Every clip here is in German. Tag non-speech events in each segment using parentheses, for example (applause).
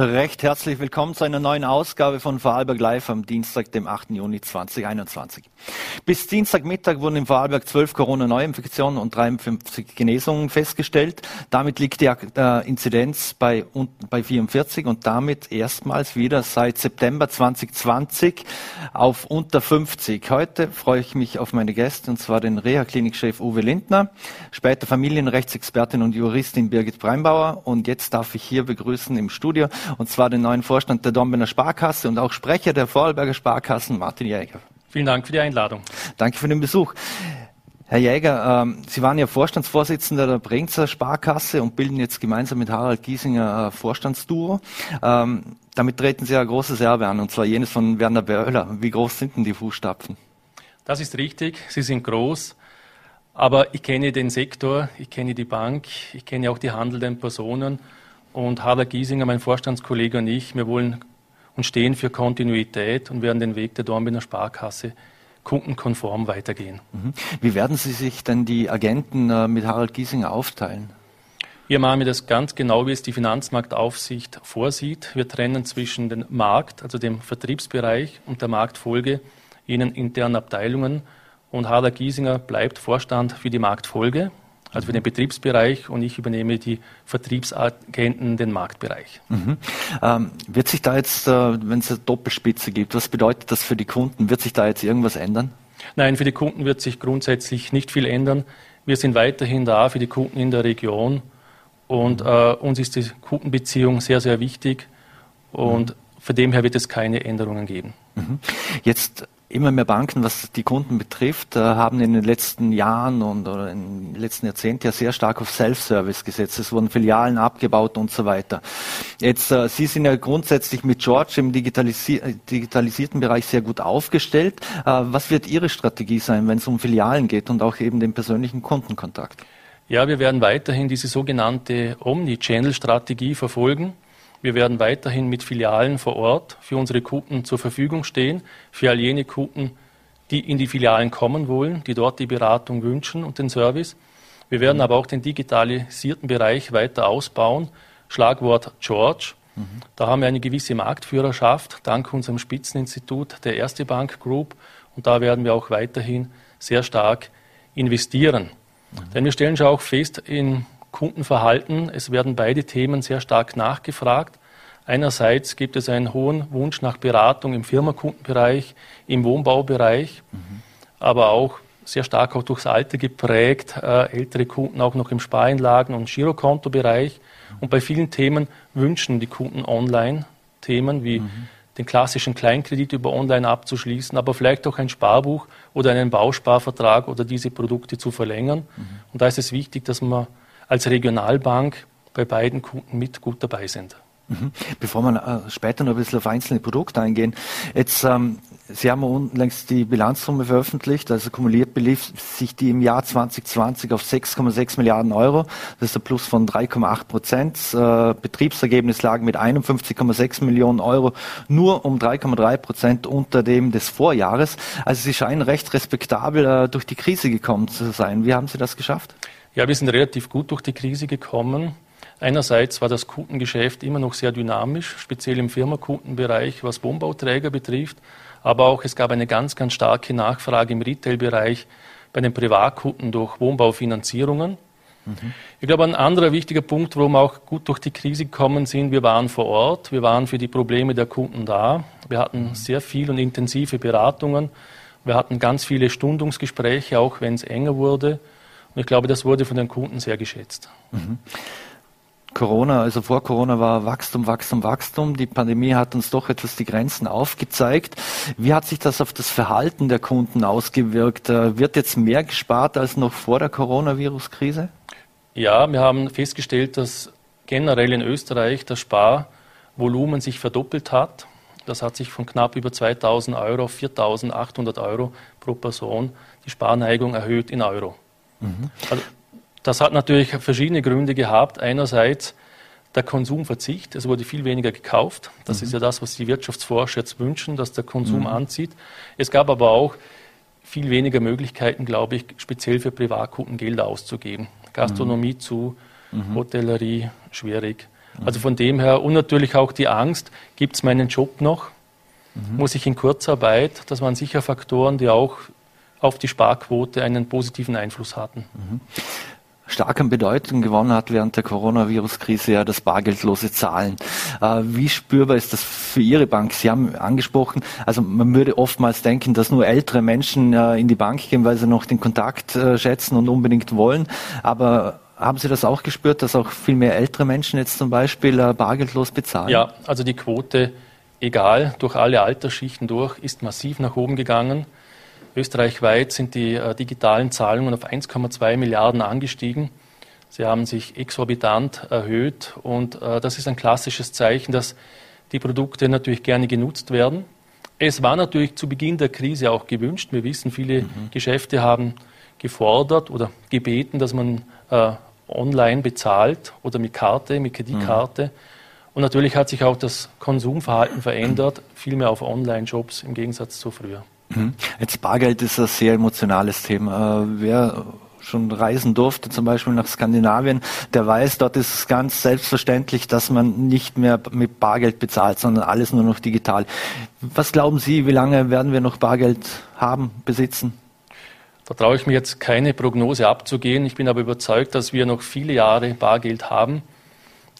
Recht herzlich willkommen zu einer neuen Ausgabe von Vorarlberg Live am Dienstag, dem 8. Juni 2021. Bis Dienstagmittag wurden im Vorarlberg 12 Corona-Neuinfektionen und 53 Genesungen festgestellt. Damit liegt die äh, Inzidenz bei, bei 44 und damit erstmals wieder seit September 2020 auf unter 50. Heute freue ich mich auf meine Gäste, und zwar den Reha-Klinikchef Uwe Lindner, später Familienrechtsexpertin und Juristin Birgit Breinbauer und jetzt darf ich hier begrüßen im Studio und zwar den neuen Vorstand der Dornbirner Sparkasse und auch Sprecher der Vorarlberger Sparkassen, Martin Jäger. Vielen Dank für die Einladung. Danke für den Besuch. Herr Jäger, ähm, Sie waren ja Vorstandsvorsitzender der Brenzer Sparkasse und bilden jetzt gemeinsam mit Harald Giesinger äh, Vorstandsduo. Ähm, damit treten Sie ja ein großes Erbe an, und zwar jenes von Werner Böhler. Wie groß sind denn die Fußstapfen? Das ist richtig, sie sind groß. Aber ich kenne den Sektor, ich kenne die Bank, ich kenne auch die handelnden Personen und Harald Giesinger, mein Vorstandskollege und ich, wir wollen und stehen für Kontinuität und werden den Weg der Dornbirner Sparkasse kundenkonform weitergehen. Mhm. Wie werden Sie sich denn die Agenten äh, mit Harald Giesinger aufteilen? Hier machen wir das ganz genau, wie es die Finanzmarktaufsicht vorsieht. Wir trennen zwischen dem Markt, also dem Vertriebsbereich und der Marktfolge, jenen internen Abteilungen. Und Harald Giesinger bleibt Vorstand für die Marktfolge also für den Betriebsbereich und ich übernehme die Vertriebsagenten, den Marktbereich. Mhm. Ähm, wird sich da jetzt, äh, wenn es eine Doppelspitze gibt, was bedeutet das für die Kunden? Wird sich da jetzt irgendwas ändern? Nein, für die Kunden wird sich grundsätzlich nicht viel ändern. Wir sind weiterhin da für die Kunden in der Region und äh, uns ist die Kundenbeziehung sehr, sehr wichtig und mhm. von dem her wird es keine Änderungen geben. Mhm. Jetzt immer mehr Banken, was die Kunden betrifft, äh, haben in den letzten Jahren und oder in den letzten Jahrzehnten ja sehr stark auf Self-Service gesetzt. Es wurden Filialen abgebaut und so weiter. Jetzt, äh, Sie sind ja grundsätzlich mit George im digitalisi digitalisierten Bereich sehr gut aufgestellt. Äh, was wird Ihre Strategie sein, wenn es um Filialen geht und auch eben den persönlichen Kundenkontakt? Ja, wir werden weiterhin diese sogenannte Omni-Channel-Strategie verfolgen. Wir werden weiterhin mit Filialen vor Ort für unsere Kunden zur Verfügung stehen, für all jene Kunden, die in die Filialen kommen wollen, die dort die Beratung wünschen und den Service. Wir werden aber auch den digitalisierten Bereich weiter ausbauen. Schlagwort George. Mhm. Da haben wir eine gewisse Marktführerschaft, dank unserem Spitzeninstitut der Erste Bank Group. Und da werden wir auch weiterhin sehr stark investieren. Mhm. Denn wir stellen schon auch fest, in Kundenverhalten. Es werden beide Themen sehr stark nachgefragt. Einerseits gibt es einen hohen Wunsch nach Beratung im Firmenkundenbereich, im Wohnbaubereich, mhm. aber auch sehr stark auch durchs Alter geprägt, äh, ältere Kunden auch noch im Spareinlagen- und Girokontobereich. Und bei vielen Themen wünschen die Kunden Online-Themen wie mhm. den klassischen Kleinkredit über Online abzuschließen, aber vielleicht auch ein Sparbuch oder einen Bausparvertrag oder diese Produkte zu verlängern. Mhm. Und da ist es wichtig, dass man als Regionalbank bei beiden Kunden mit gut dabei sind. Mhm. Bevor wir äh, später noch ein bisschen auf einzelne Produkte eingehen, jetzt ähm, Sie haben unlängst die Bilanzsumme veröffentlicht, also kumuliert belief sich die im Jahr 2020 auf 6,6 Milliarden Euro. Das ist ein Plus von 3,8 Prozent. Äh, Betriebsergebnis lag mit 51,6 Millionen Euro nur um 3,3 Prozent unter dem des Vorjahres. Also Sie scheinen recht respektabel äh, durch die Krise gekommen zu sein. Wie haben Sie das geschafft? Ja, wir sind relativ gut durch die Krise gekommen. Einerseits war das Kundengeschäft immer noch sehr dynamisch, speziell im Firmakundenbereich, was Wohnbauträger betrifft. Aber auch es gab eine ganz, ganz starke Nachfrage im Retailbereich bei den Privatkunden durch Wohnbaufinanzierungen. Mhm. Ich glaube, ein anderer wichtiger Punkt, warum wir auch gut durch die Krise gekommen sind, wir waren vor Ort, wir waren für die Probleme der Kunden da. Wir hatten mhm. sehr viel und intensive Beratungen. Wir hatten ganz viele Stundungsgespräche, auch wenn es enger wurde. Und ich glaube, das wurde von den Kunden sehr geschätzt. Mhm. Corona, also vor Corona war Wachstum, Wachstum, Wachstum. Die Pandemie hat uns doch etwas die Grenzen aufgezeigt. Wie hat sich das auf das Verhalten der Kunden ausgewirkt? Äh, wird jetzt mehr gespart als noch vor der Coronavirus-Krise? Ja, wir haben festgestellt, dass generell in Österreich das Sparvolumen sich verdoppelt hat. Das hat sich von knapp über 2000 Euro auf 4800 Euro pro Person die Sparneigung erhöht in Euro. Mhm. Also, das hat natürlich verschiedene Gründe gehabt. Einerseits der Konsumverzicht. Es wurde viel weniger gekauft. Das mhm. ist ja das, was die Wirtschaftsforscher jetzt wünschen, dass der Konsum mhm. anzieht. Es gab aber auch viel weniger Möglichkeiten, glaube ich, speziell für Privatkunden Gelder auszugeben. Gastronomie mhm. zu, mhm. Hotellerie schwierig. Also von dem her und natürlich auch die Angst, gibt es meinen Job noch? Mhm. Muss ich in Kurzarbeit? Das waren sicher Faktoren, die auch auf die Sparquote einen positiven Einfluss hatten. Mhm stark an Bedeutung gewonnen hat während der Coronavirus-Krise ja das bargeldlose Zahlen. Äh, wie spürbar ist das für Ihre Bank? Sie haben angesprochen, also man würde oftmals denken, dass nur ältere Menschen äh, in die Bank gehen, weil sie noch den Kontakt äh, schätzen und unbedingt wollen. Aber haben Sie das auch gespürt, dass auch viel mehr ältere Menschen jetzt zum Beispiel bargeldlos bezahlen? Ja, also die Quote, egal, durch alle Altersschichten durch, ist massiv nach oben gegangen. Österreichweit sind die äh, digitalen Zahlungen auf 1,2 Milliarden angestiegen. Sie haben sich exorbitant erhöht und äh, das ist ein klassisches Zeichen, dass die Produkte natürlich gerne genutzt werden. Es war natürlich zu Beginn der Krise auch gewünscht. Wir wissen, viele mhm. Geschäfte haben gefordert oder gebeten, dass man äh, online bezahlt oder mit Karte, mit Kreditkarte. Mhm. Und natürlich hat sich auch das Konsumverhalten verändert, viel mehr auf Online-Shops im Gegensatz zu früher. Mhm. Jetzt Bargeld ist ein sehr emotionales Thema. Äh, wer schon reisen durfte, zum Beispiel nach Skandinavien, der weiß, dort ist es ganz selbstverständlich, dass man nicht mehr mit Bargeld bezahlt, sondern alles nur noch digital. Was glauben Sie, wie lange werden wir noch Bargeld haben, besitzen? Da traue ich mir jetzt keine Prognose abzugehen. Ich bin aber überzeugt, dass wir noch viele Jahre Bargeld haben.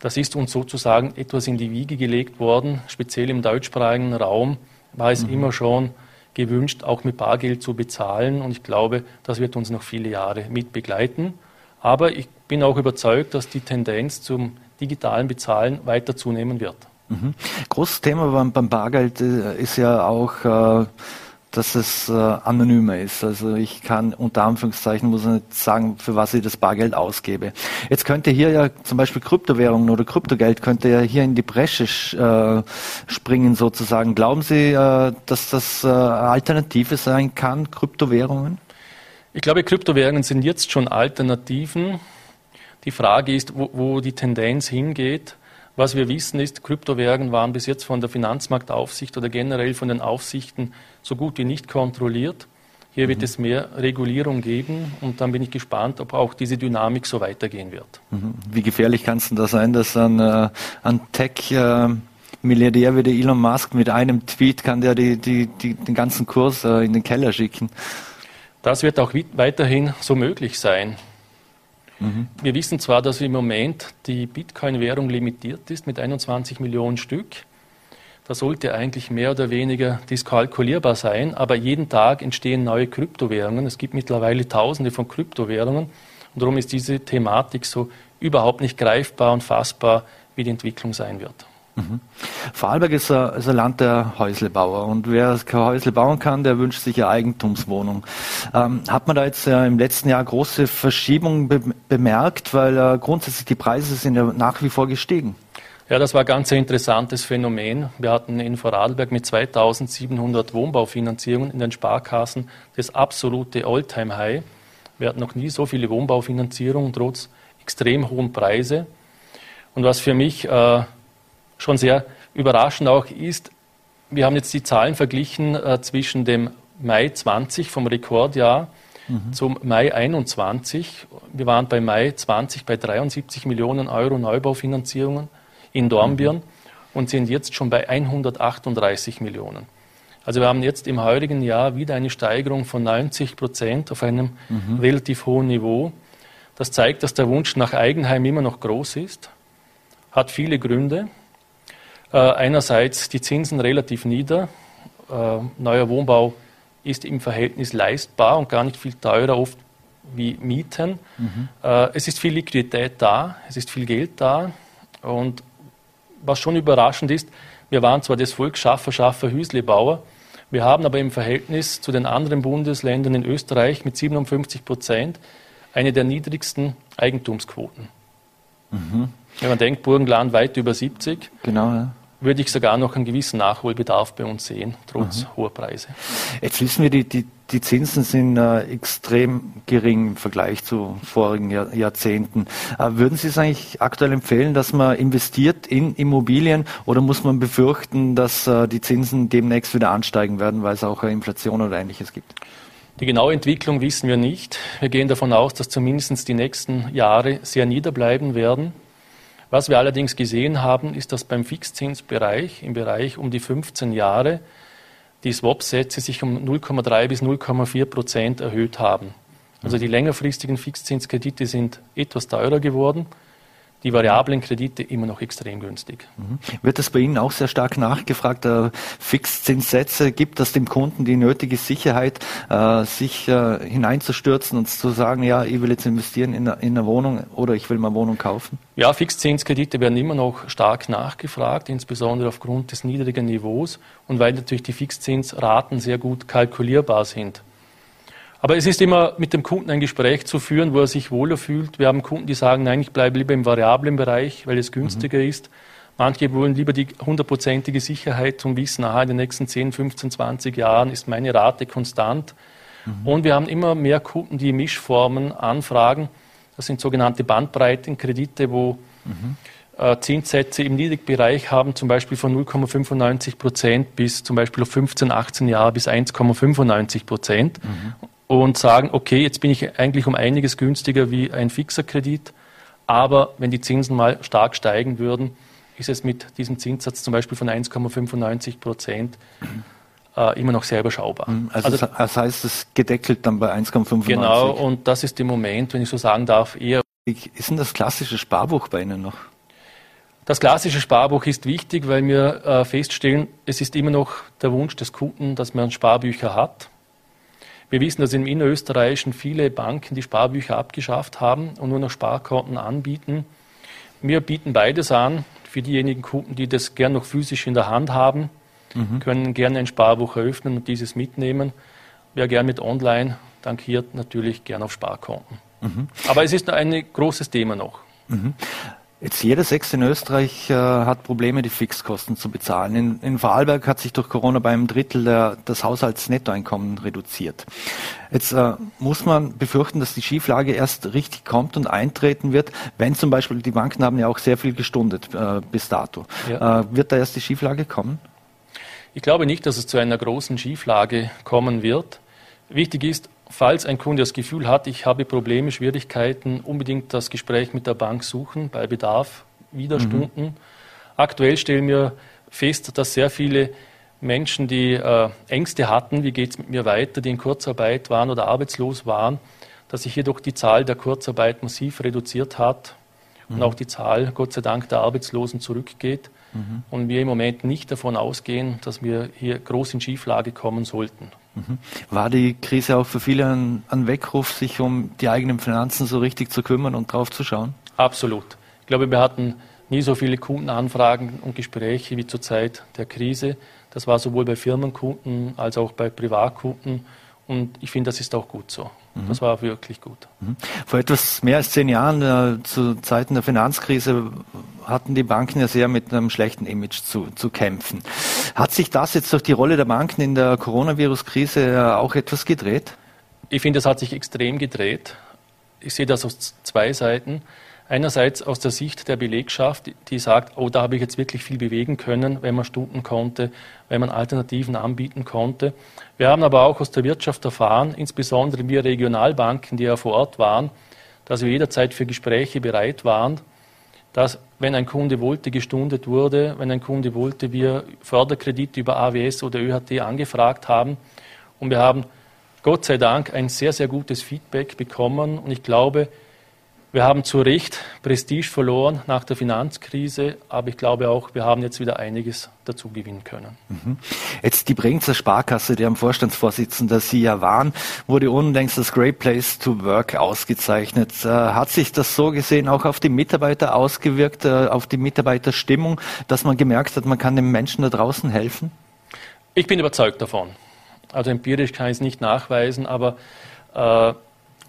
Das ist uns sozusagen etwas in die Wiege gelegt worden. Speziell im deutschsprachigen Raum war es mhm. immer schon gewünscht, auch mit Bargeld zu bezahlen. Und ich glaube, das wird uns noch viele Jahre mit begleiten. Aber ich bin auch überzeugt, dass die Tendenz zum digitalen Bezahlen weiter zunehmen wird. Mhm. Großes Thema beim, Bargeld äh, ist ja auch äh, dass es äh, anonymer ist. Also ich kann unter Anführungszeichen muss ich nicht sagen, für was ich das Bargeld ausgebe. Jetzt könnte hier ja zum Beispiel Kryptowährungen oder Kryptogeld könnte ja hier in die Bresche äh, springen sozusagen. Glauben Sie, äh, dass das äh, Alternative sein kann, Kryptowährungen? Ich glaube, Kryptowährungen sind jetzt schon Alternativen. Die Frage ist, wo, wo die Tendenz hingeht. Was wir wissen ist, Kryptowährungen waren bis jetzt von der Finanzmarktaufsicht oder generell von den Aufsichten so gut wie nicht kontrolliert. Hier wird mhm. es mehr Regulierung geben und dann bin ich gespannt, ob auch diese Dynamik so weitergehen wird. Mhm. Wie gefährlich kann es denn da sein, dass ein, äh, ein Tech äh, Milliardär wie der Elon Musk mit einem Tweet kann der die, die, die, den ganzen Kurs äh, in den Keller schicken? Das wird auch weiterhin so möglich sein. Mhm. Wir wissen zwar, dass im Moment die Bitcoin-Währung limitiert ist mit 21 Millionen Stück. Das sollte eigentlich mehr oder weniger diskalkulierbar sein, aber jeden Tag entstehen neue Kryptowährungen. Es gibt mittlerweile Tausende von Kryptowährungen und darum ist diese Thematik so überhaupt nicht greifbar und fassbar, wie die Entwicklung sein wird. Mhm. Vorarlberg ist ein, ist ein, Land der Häuslebauer und wer kein Häusle bauen kann, der wünscht sich eine Eigentumswohnung. Ähm, hat man da jetzt äh, im letzten Jahr große Verschiebungen be bemerkt, weil äh, grundsätzlich die Preise sind ja nach wie vor gestiegen? Ja, das war ein ganz interessantes Phänomen. Wir hatten in Vorarlberg mit 2700 Wohnbaufinanzierungen in den Sparkassen das absolute All-Time-High. Wir hatten noch nie so viele Wohnbaufinanzierungen trotz extrem hohen Preise. Und was für mich äh, schon sehr überraschend auch ist, wir haben jetzt die Zahlen verglichen äh, zwischen dem Mai 20 vom Rekordjahr mhm. zum Mai 21. Wir waren bei Mai 20 bei 73 Millionen Euro Neubaufinanzierungen in Dornbirn mhm. und sind jetzt schon bei 138 Millionen. Also wir haben jetzt im heurigen Jahr wieder eine Steigerung von 90 Prozent auf einem mhm. relativ hohen Niveau. Das zeigt, dass der Wunsch nach Eigenheim immer noch groß ist, hat viele Gründe. Äh, einerseits die Zinsen relativ nieder. Äh, neuer Wohnbau ist im Verhältnis leistbar und gar nicht viel teurer oft wie Mieten. Mhm. Äh, es ist viel Liquidität da, es ist viel Geld da. Und was schon überraschend ist, wir waren zwar das Volk Schaffer, Schaffer, Hüslebauer, wir haben aber im Verhältnis zu den anderen Bundesländern in Österreich mit 57 Prozent eine der niedrigsten Eigentumsquoten. Mhm. Wenn man denkt, Burgenland weit über 70. Genau, ja würde ich sogar noch einen gewissen Nachholbedarf bei uns sehen, trotz mhm. hoher Preise. Jetzt wissen wir, die, die, die Zinsen sind äh, extrem gering im Vergleich zu vorigen Jahr, Jahrzehnten. Äh, würden Sie es eigentlich aktuell empfehlen, dass man investiert in Immobilien oder muss man befürchten, dass äh, die Zinsen demnächst wieder ansteigen werden, weil es auch eine Inflation oder ähnliches gibt? Die genaue Entwicklung wissen wir nicht. Wir gehen davon aus, dass zumindest die nächsten Jahre sehr niederbleiben werden. Was wir allerdings gesehen haben, ist, dass beim Fixzinsbereich, im Bereich um die 15 Jahre, die Swap-Sätze sich um 0,3 bis 0,4 Prozent erhöht haben. Also die längerfristigen Fixzinskredite sind etwas teurer geworden die variablen Kredite immer noch extrem günstig. Mhm. Wird das bei Ihnen auch sehr stark nachgefragt? Äh, Fixzinssätze gibt das dem Kunden die nötige Sicherheit, äh, sich äh, hineinzustürzen und zu sagen, ja, ich will jetzt investieren in eine, in eine Wohnung oder ich will mal Wohnung kaufen? Ja, Fixzinskredite werden immer noch stark nachgefragt, insbesondere aufgrund des niedrigen Niveaus und weil natürlich die Fixzinsraten sehr gut kalkulierbar sind. Aber es ist immer mit dem Kunden ein Gespräch zu führen, wo er sich wohler fühlt. Wir haben Kunden, die sagen, nein, ich bleibe lieber im variablen Bereich, weil es günstiger mhm. ist. Manche wollen lieber die hundertprozentige Sicherheit zum Wissen, aha, in den nächsten 10, 15, 20 Jahren ist meine Rate konstant. Mhm. Und wir haben immer mehr Kunden, die Mischformen anfragen. Das sind sogenannte Bandbreitenkredite, wo mhm. Zinssätze im Niedrigbereich haben, zum Beispiel von 0,95 Prozent bis zum Beispiel auf 15, 18 Jahre bis 1,95 Prozent. Mhm und sagen, okay, jetzt bin ich eigentlich um einiges günstiger wie ein fixer Kredit, aber wenn die Zinsen mal stark steigen würden, ist es mit diesem Zinssatz zum Beispiel von 1,95 Prozent äh, immer noch sehr überschaubar. Mhm, also, also das heißt, es gedeckelt dann bei 1,95. Genau, und das ist im Moment, wenn ich so sagen darf, eher. Ist denn das klassische Sparbuch bei Ihnen noch? Das klassische Sparbuch ist wichtig, weil wir äh, feststellen, es ist immer noch der Wunsch des Kunden, dass man Sparbücher hat. Wir wissen, dass im Innerösterreichischen viele Banken die Sparbücher abgeschafft haben und nur noch Sparkonten anbieten. Wir bieten beides an. Für diejenigen Kunden, die das gern noch physisch in der Hand haben, mhm. können gerne ein Sparbuch eröffnen und dieses mitnehmen. Wer gern mit Online dankiert, natürlich gern auf Sparkonten. Mhm. Aber es ist ein großes Thema noch. Mhm. Jetzt jeder Sechste in Österreich äh, hat Probleme, die Fixkosten zu bezahlen. In, in Vorarlberg hat sich durch Corona bei einem Drittel der, das Haushaltsnettoeinkommen reduziert. Jetzt äh, muss man befürchten, dass die Schieflage erst richtig kommt und eintreten wird, wenn zum Beispiel die Banken haben ja auch sehr viel gestundet äh, bis dato. Ja. Äh, wird da erst die Schieflage kommen? Ich glaube nicht, dass es zu einer großen Schieflage kommen wird. Wichtig ist, falls ein Kunde das Gefühl hat, ich habe Probleme, Schwierigkeiten, unbedingt das Gespräch mit der Bank suchen, bei Bedarf wieder mhm. Stunden. Aktuell stellen wir fest, dass sehr viele Menschen, die äh, Ängste hatten, wie geht es mit mir weiter, die in Kurzarbeit waren oder arbeitslos waren, dass sich jedoch die Zahl der Kurzarbeit massiv reduziert hat mhm. und auch die Zahl, Gott sei Dank, der Arbeitslosen zurückgeht. Mhm. Und wir im Moment nicht davon ausgehen, dass wir hier groß in Schieflage kommen sollten. Mhm. War die Krise auch für viele ein, ein, Weckruf, sich um die eigenen Finanzen so richtig zu kümmern und drauf zu schauen? Absolut. Ich glaube, wir hatten nie so viele Kundenanfragen und Gespräche wie zur Zeit der Krise. Das war sowohl bei Firmenkunden als auch bei Privatkunden. Und ich finde, das ist auch gut so. Mhm. Das war wirklich gut. Mhm. Vor etwas mehr als zehn Jahren, äh, zu Zeiten der Finanzkrise, hatten die Banken ja sehr mit einem schlechten Image zu, zu kämpfen. Hat sich das jetzt durch die Rolle der Banken in der Coronavirus-Krise äh, auch etwas gedreht? Ich finde, es hat sich extrem gedreht. Ich sehe das aus zwei Seiten. Einerseits aus der Sicht der Belegschaft, die sagt, oh, da habe ich jetzt wirklich viel bewegen können, wenn man Stunden konnte, wenn man Alternativen anbieten konnte. Wir haben aber auch aus der Wirtschaft erfahren, insbesondere wir Regionalbanken, die ja vor Ort waren, dass wir jederzeit für Gespräche bereit waren, dass wenn ein Kunde wollte, gestundet wurde, wenn ein Kunde wollte, wir Förderkredite über AWS oder ÖHT angefragt haben. Und wir haben Gott sei Dank ein sehr, sehr gutes Feedback bekommen. Und ich glaube, wir haben zu Recht Prestige verloren nach der Finanzkrise, aber ich glaube auch, wir haben jetzt wieder einiges dazu gewinnen können. Mhm. Jetzt die Bregenzer Sparkasse, deren Vorstandsvorsitzender Sie ja waren, wurde unlängst das Great Place to Work ausgezeichnet. Äh, hat sich das so gesehen auch auf die Mitarbeiter ausgewirkt, äh, auf die Mitarbeiterstimmung, dass man gemerkt hat, man kann den Menschen da draußen helfen? Ich bin überzeugt davon. Also empirisch kann ich es nicht nachweisen, aber äh,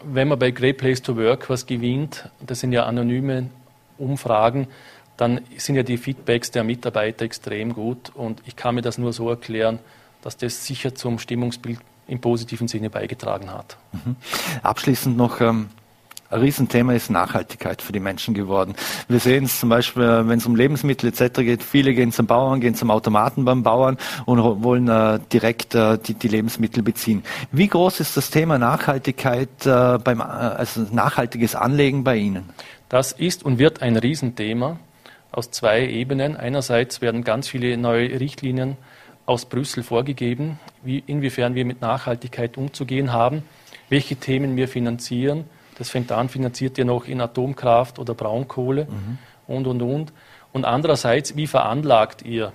wenn man bei Great Place to Work was gewinnt, das sind ja anonyme Umfragen, dann sind ja die Feedbacks der Mitarbeiter extrem gut. Und ich kann mir das nur so erklären, dass das sicher zum Stimmungsbild im positiven Sinne beigetragen hat. Mhm. Abschließend noch ähm, ein Riesenthema ist Nachhaltigkeit für die Menschen geworden. Wir sehen es zum Beispiel, wenn es um Lebensmittel etc. geht, viele gehen zum Bauern, gehen zum Automaten beim Bauern und wollen äh, direkt äh, die, die, Lebensmittel beziehen. Wie groß ist das Thema Nachhaltigkeit äh, beim, äh, also nachhaltiges Anlegen bei Ihnen? Das ist und wird ein Riesenthema. aus zwei Ebenen. Einerseits werden ganz viele neue Richtlinien aus Brüssel vorgegeben, wie, inwiefern wir mit Nachhaltigkeit umzugehen haben, welche Themen wir finanzieren. Das fängt an, finanziert ihr noch in Atomkraft oder Braunkohle mhm. und, und, und. Und andererseits, wie veranlagt ihr?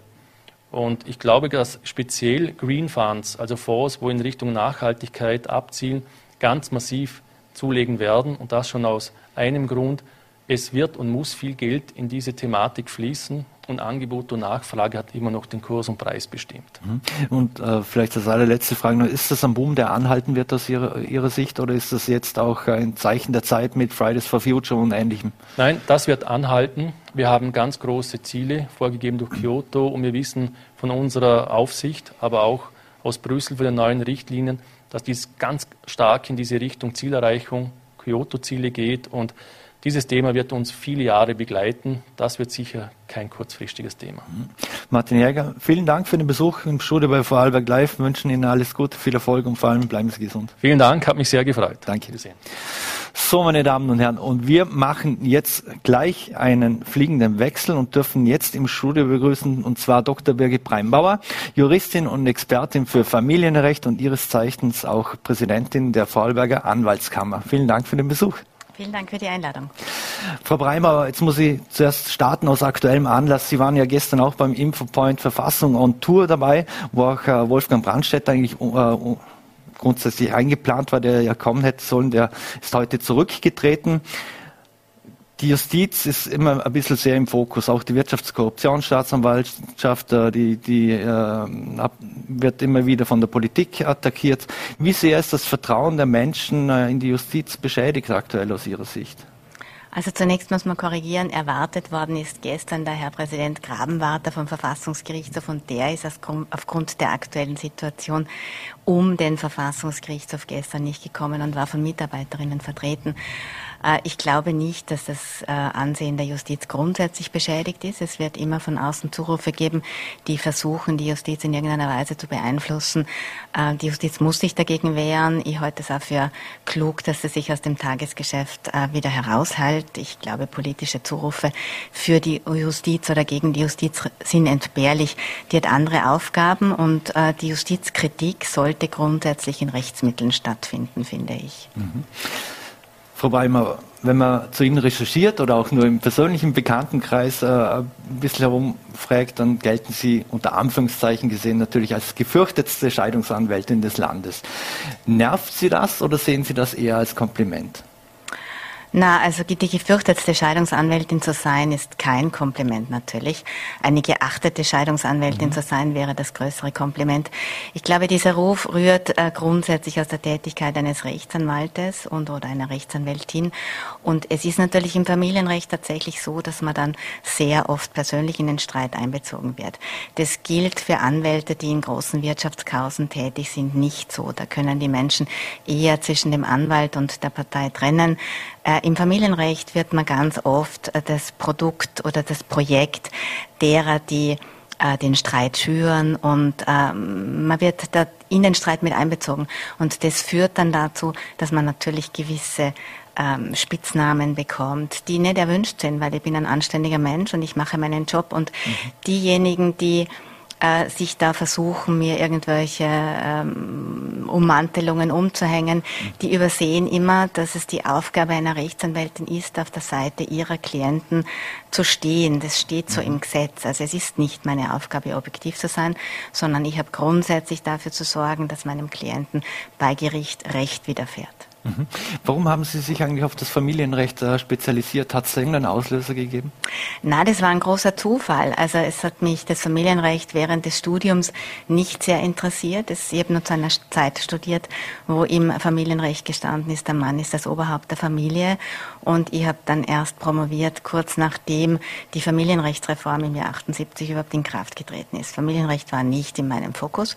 Und ich glaube, dass speziell Green Funds, also Fonds, wo in Richtung Nachhaltigkeit abzielen, ganz massiv zulegen werden. Und das schon aus einem Grund, es wird und muss viel Geld in diese Thematik fließen und Angebot und Nachfrage hat immer noch den Kurs und Preis bestimmt. Mhm. Und äh, vielleicht als allerletzte Frage noch, ist das ein Boom, der anhalten wird aus Ihrer, Ihrer Sicht oder ist das jetzt auch ein Zeichen der Zeit mit Fridays for Future und Ähnlichem? Nein, das wird anhalten. Wir haben ganz große Ziele vorgegeben durch Kyoto und wir wissen von unserer Aufsicht, aber auch aus Brüssel von den neuen Richtlinien, dass dies ganz stark in diese Richtung Zielerreichung, Kyoto-Ziele geht und dieses Thema wird uns viele Jahre begleiten. Das wird sicher kein kurzfristiges Thema. Mhm. Martin Jäger, vielen Dank für den Besuch im Studio bei Vorarlberg Live. Wir wünschen Ihnen alles Gute, viel Erfolg und vor allem bleiben Sie gesund. Vielen Dank, hat mich sehr gefreut. Danke. So, meine Damen und Herren, und wir machen jetzt gleich einen fliegenden Wechsel und dürfen jetzt im Studio begrüßen, und zwar Dr. Birgit Breimbauer, Juristin und Expertin für Familienrecht und ihres Zeichens auch Präsidentin der Vorarlberger Anwaltskammer. Vielen Dank für den Besuch. Vielen Dank für die Einladung. Frau Breimer, jetzt muss ich zuerst starten aus aktuellem Anlass. Sie waren ja gestern auch beim Infopoint Verfassung on Tour dabei, wo auch äh, Wolfgang Brandstätter eigentlich äh, grundsätzlich eingeplant war, der ja kommen hätte sollen. Der ist heute zurückgetreten die Justiz ist immer ein bisschen sehr im Fokus, auch die Wirtschaftskorruptionsstaatsanwaltschaft, äh, die, die äh, wird immer wieder von der Politik attackiert. Wie sehr ist das Vertrauen der Menschen äh, in die Justiz beschädigt aktuell aus Ihrer Sicht? Also zunächst muss man korrigieren, erwartet worden ist gestern der Herr Präsident Grabenwarter vom Verfassungsgerichtshof und der ist aufgrund der aktuellen Situation um den Verfassungsgerichtshof gestern nicht gekommen und war von Mitarbeiterinnen vertreten. Äh, ich glaube nicht, dass das äh, Ansehen der Justiz grundsätzlich beschädigt ist. Es wird immer von außen Zurufe geben, die versuchen, die Justiz in irgendeiner Weise zu beeinflussen. Äh, die Justiz muss sich dagegen wehren. Ich halte es auch für klug, dass sie sich aus dem Tagesgeschäft wieder heraushält. Ich glaube, politische Zurufe für die Justiz oder gegen die Justiz sind entbehrlich. Die hat andere Aufgaben und die Justizkritik sollte grundsätzlich in Rechtsmitteln stattfinden, finde ich. Mhm. Frau Weimer, wenn man zu Ihnen recherchiert oder auch nur im persönlichen Bekanntenkreis äh, ein bisschen herumfragt, dann gelten Sie unter Anführungszeichen gesehen natürlich als gefürchtetste Scheidungsanwältin des Landes. Nervt Sie das oder sehen Sie das eher als Kompliment? Na, also die gefürchtetste Scheidungsanwältin zu sein, ist kein Kompliment natürlich. Eine geachtete Scheidungsanwältin mhm. zu sein, wäre das größere Kompliment. Ich glaube, dieser Ruf rührt äh, grundsätzlich aus der Tätigkeit eines Rechtsanwaltes und oder einer Rechtsanwältin. Und es ist natürlich im Familienrecht tatsächlich so, dass man dann sehr oft persönlich in den Streit einbezogen wird. Das gilt für Anwälte, die in großen Wirtschaftskausen tätig sind, nicht so. Da können die Menschen eher zwischen dem Anwalt und der Partei trennen. Äh, Im Familienrecht wird man ganz oft äh, das Produkt oder das Projekt derer, die äh, den Streit schüren und ähm, man wird da in den Streit mit einbezogen. Und das führt dann dazu, dass man natürlich gewisse ähm, Spitznamen bekommt, die nicht erwünscht sind, weil ich bin ein anständiger Mensch und ich mache meinen Job und mhm. diejenigen, die äh, sich da versuchen, mir irgendwelche ähm, Ummantelungen umzuhängen. Die übersehen immer, dass es die Aufgabe einer Rechtsanwältin ist, auf der Seite ihrer Klienten zu stehen. Das steht so mhm. im Gesetz. Also es ist nicht meine Aufgabe, objektiv zu sein, sondern ich habe grundsätzlich dafür zu sorgen, dass meinem Klienten bei Gericht Recht widerfährt. Warum haben Sie sich eigentlich auf das Familienrecht äh, spezialisiert? Hat es irgendeinen Auslöser gegeben? Na, das war ein großer Zufall. Also es hat mich das Familienrecht während des Studiums nicht sehr interessiert. ich habe nur zu einer Zeit studiert, wo im Familienrecht gestanden ist, der Mann ist das Oberhaupt der Familie. Und ich habe dann erst promoviert, kurz nachdem die Familienrechtsreform im Jahr 78 überhaupt in Kraft getreten ist. Familienrecht war nicht in meinem Fokus.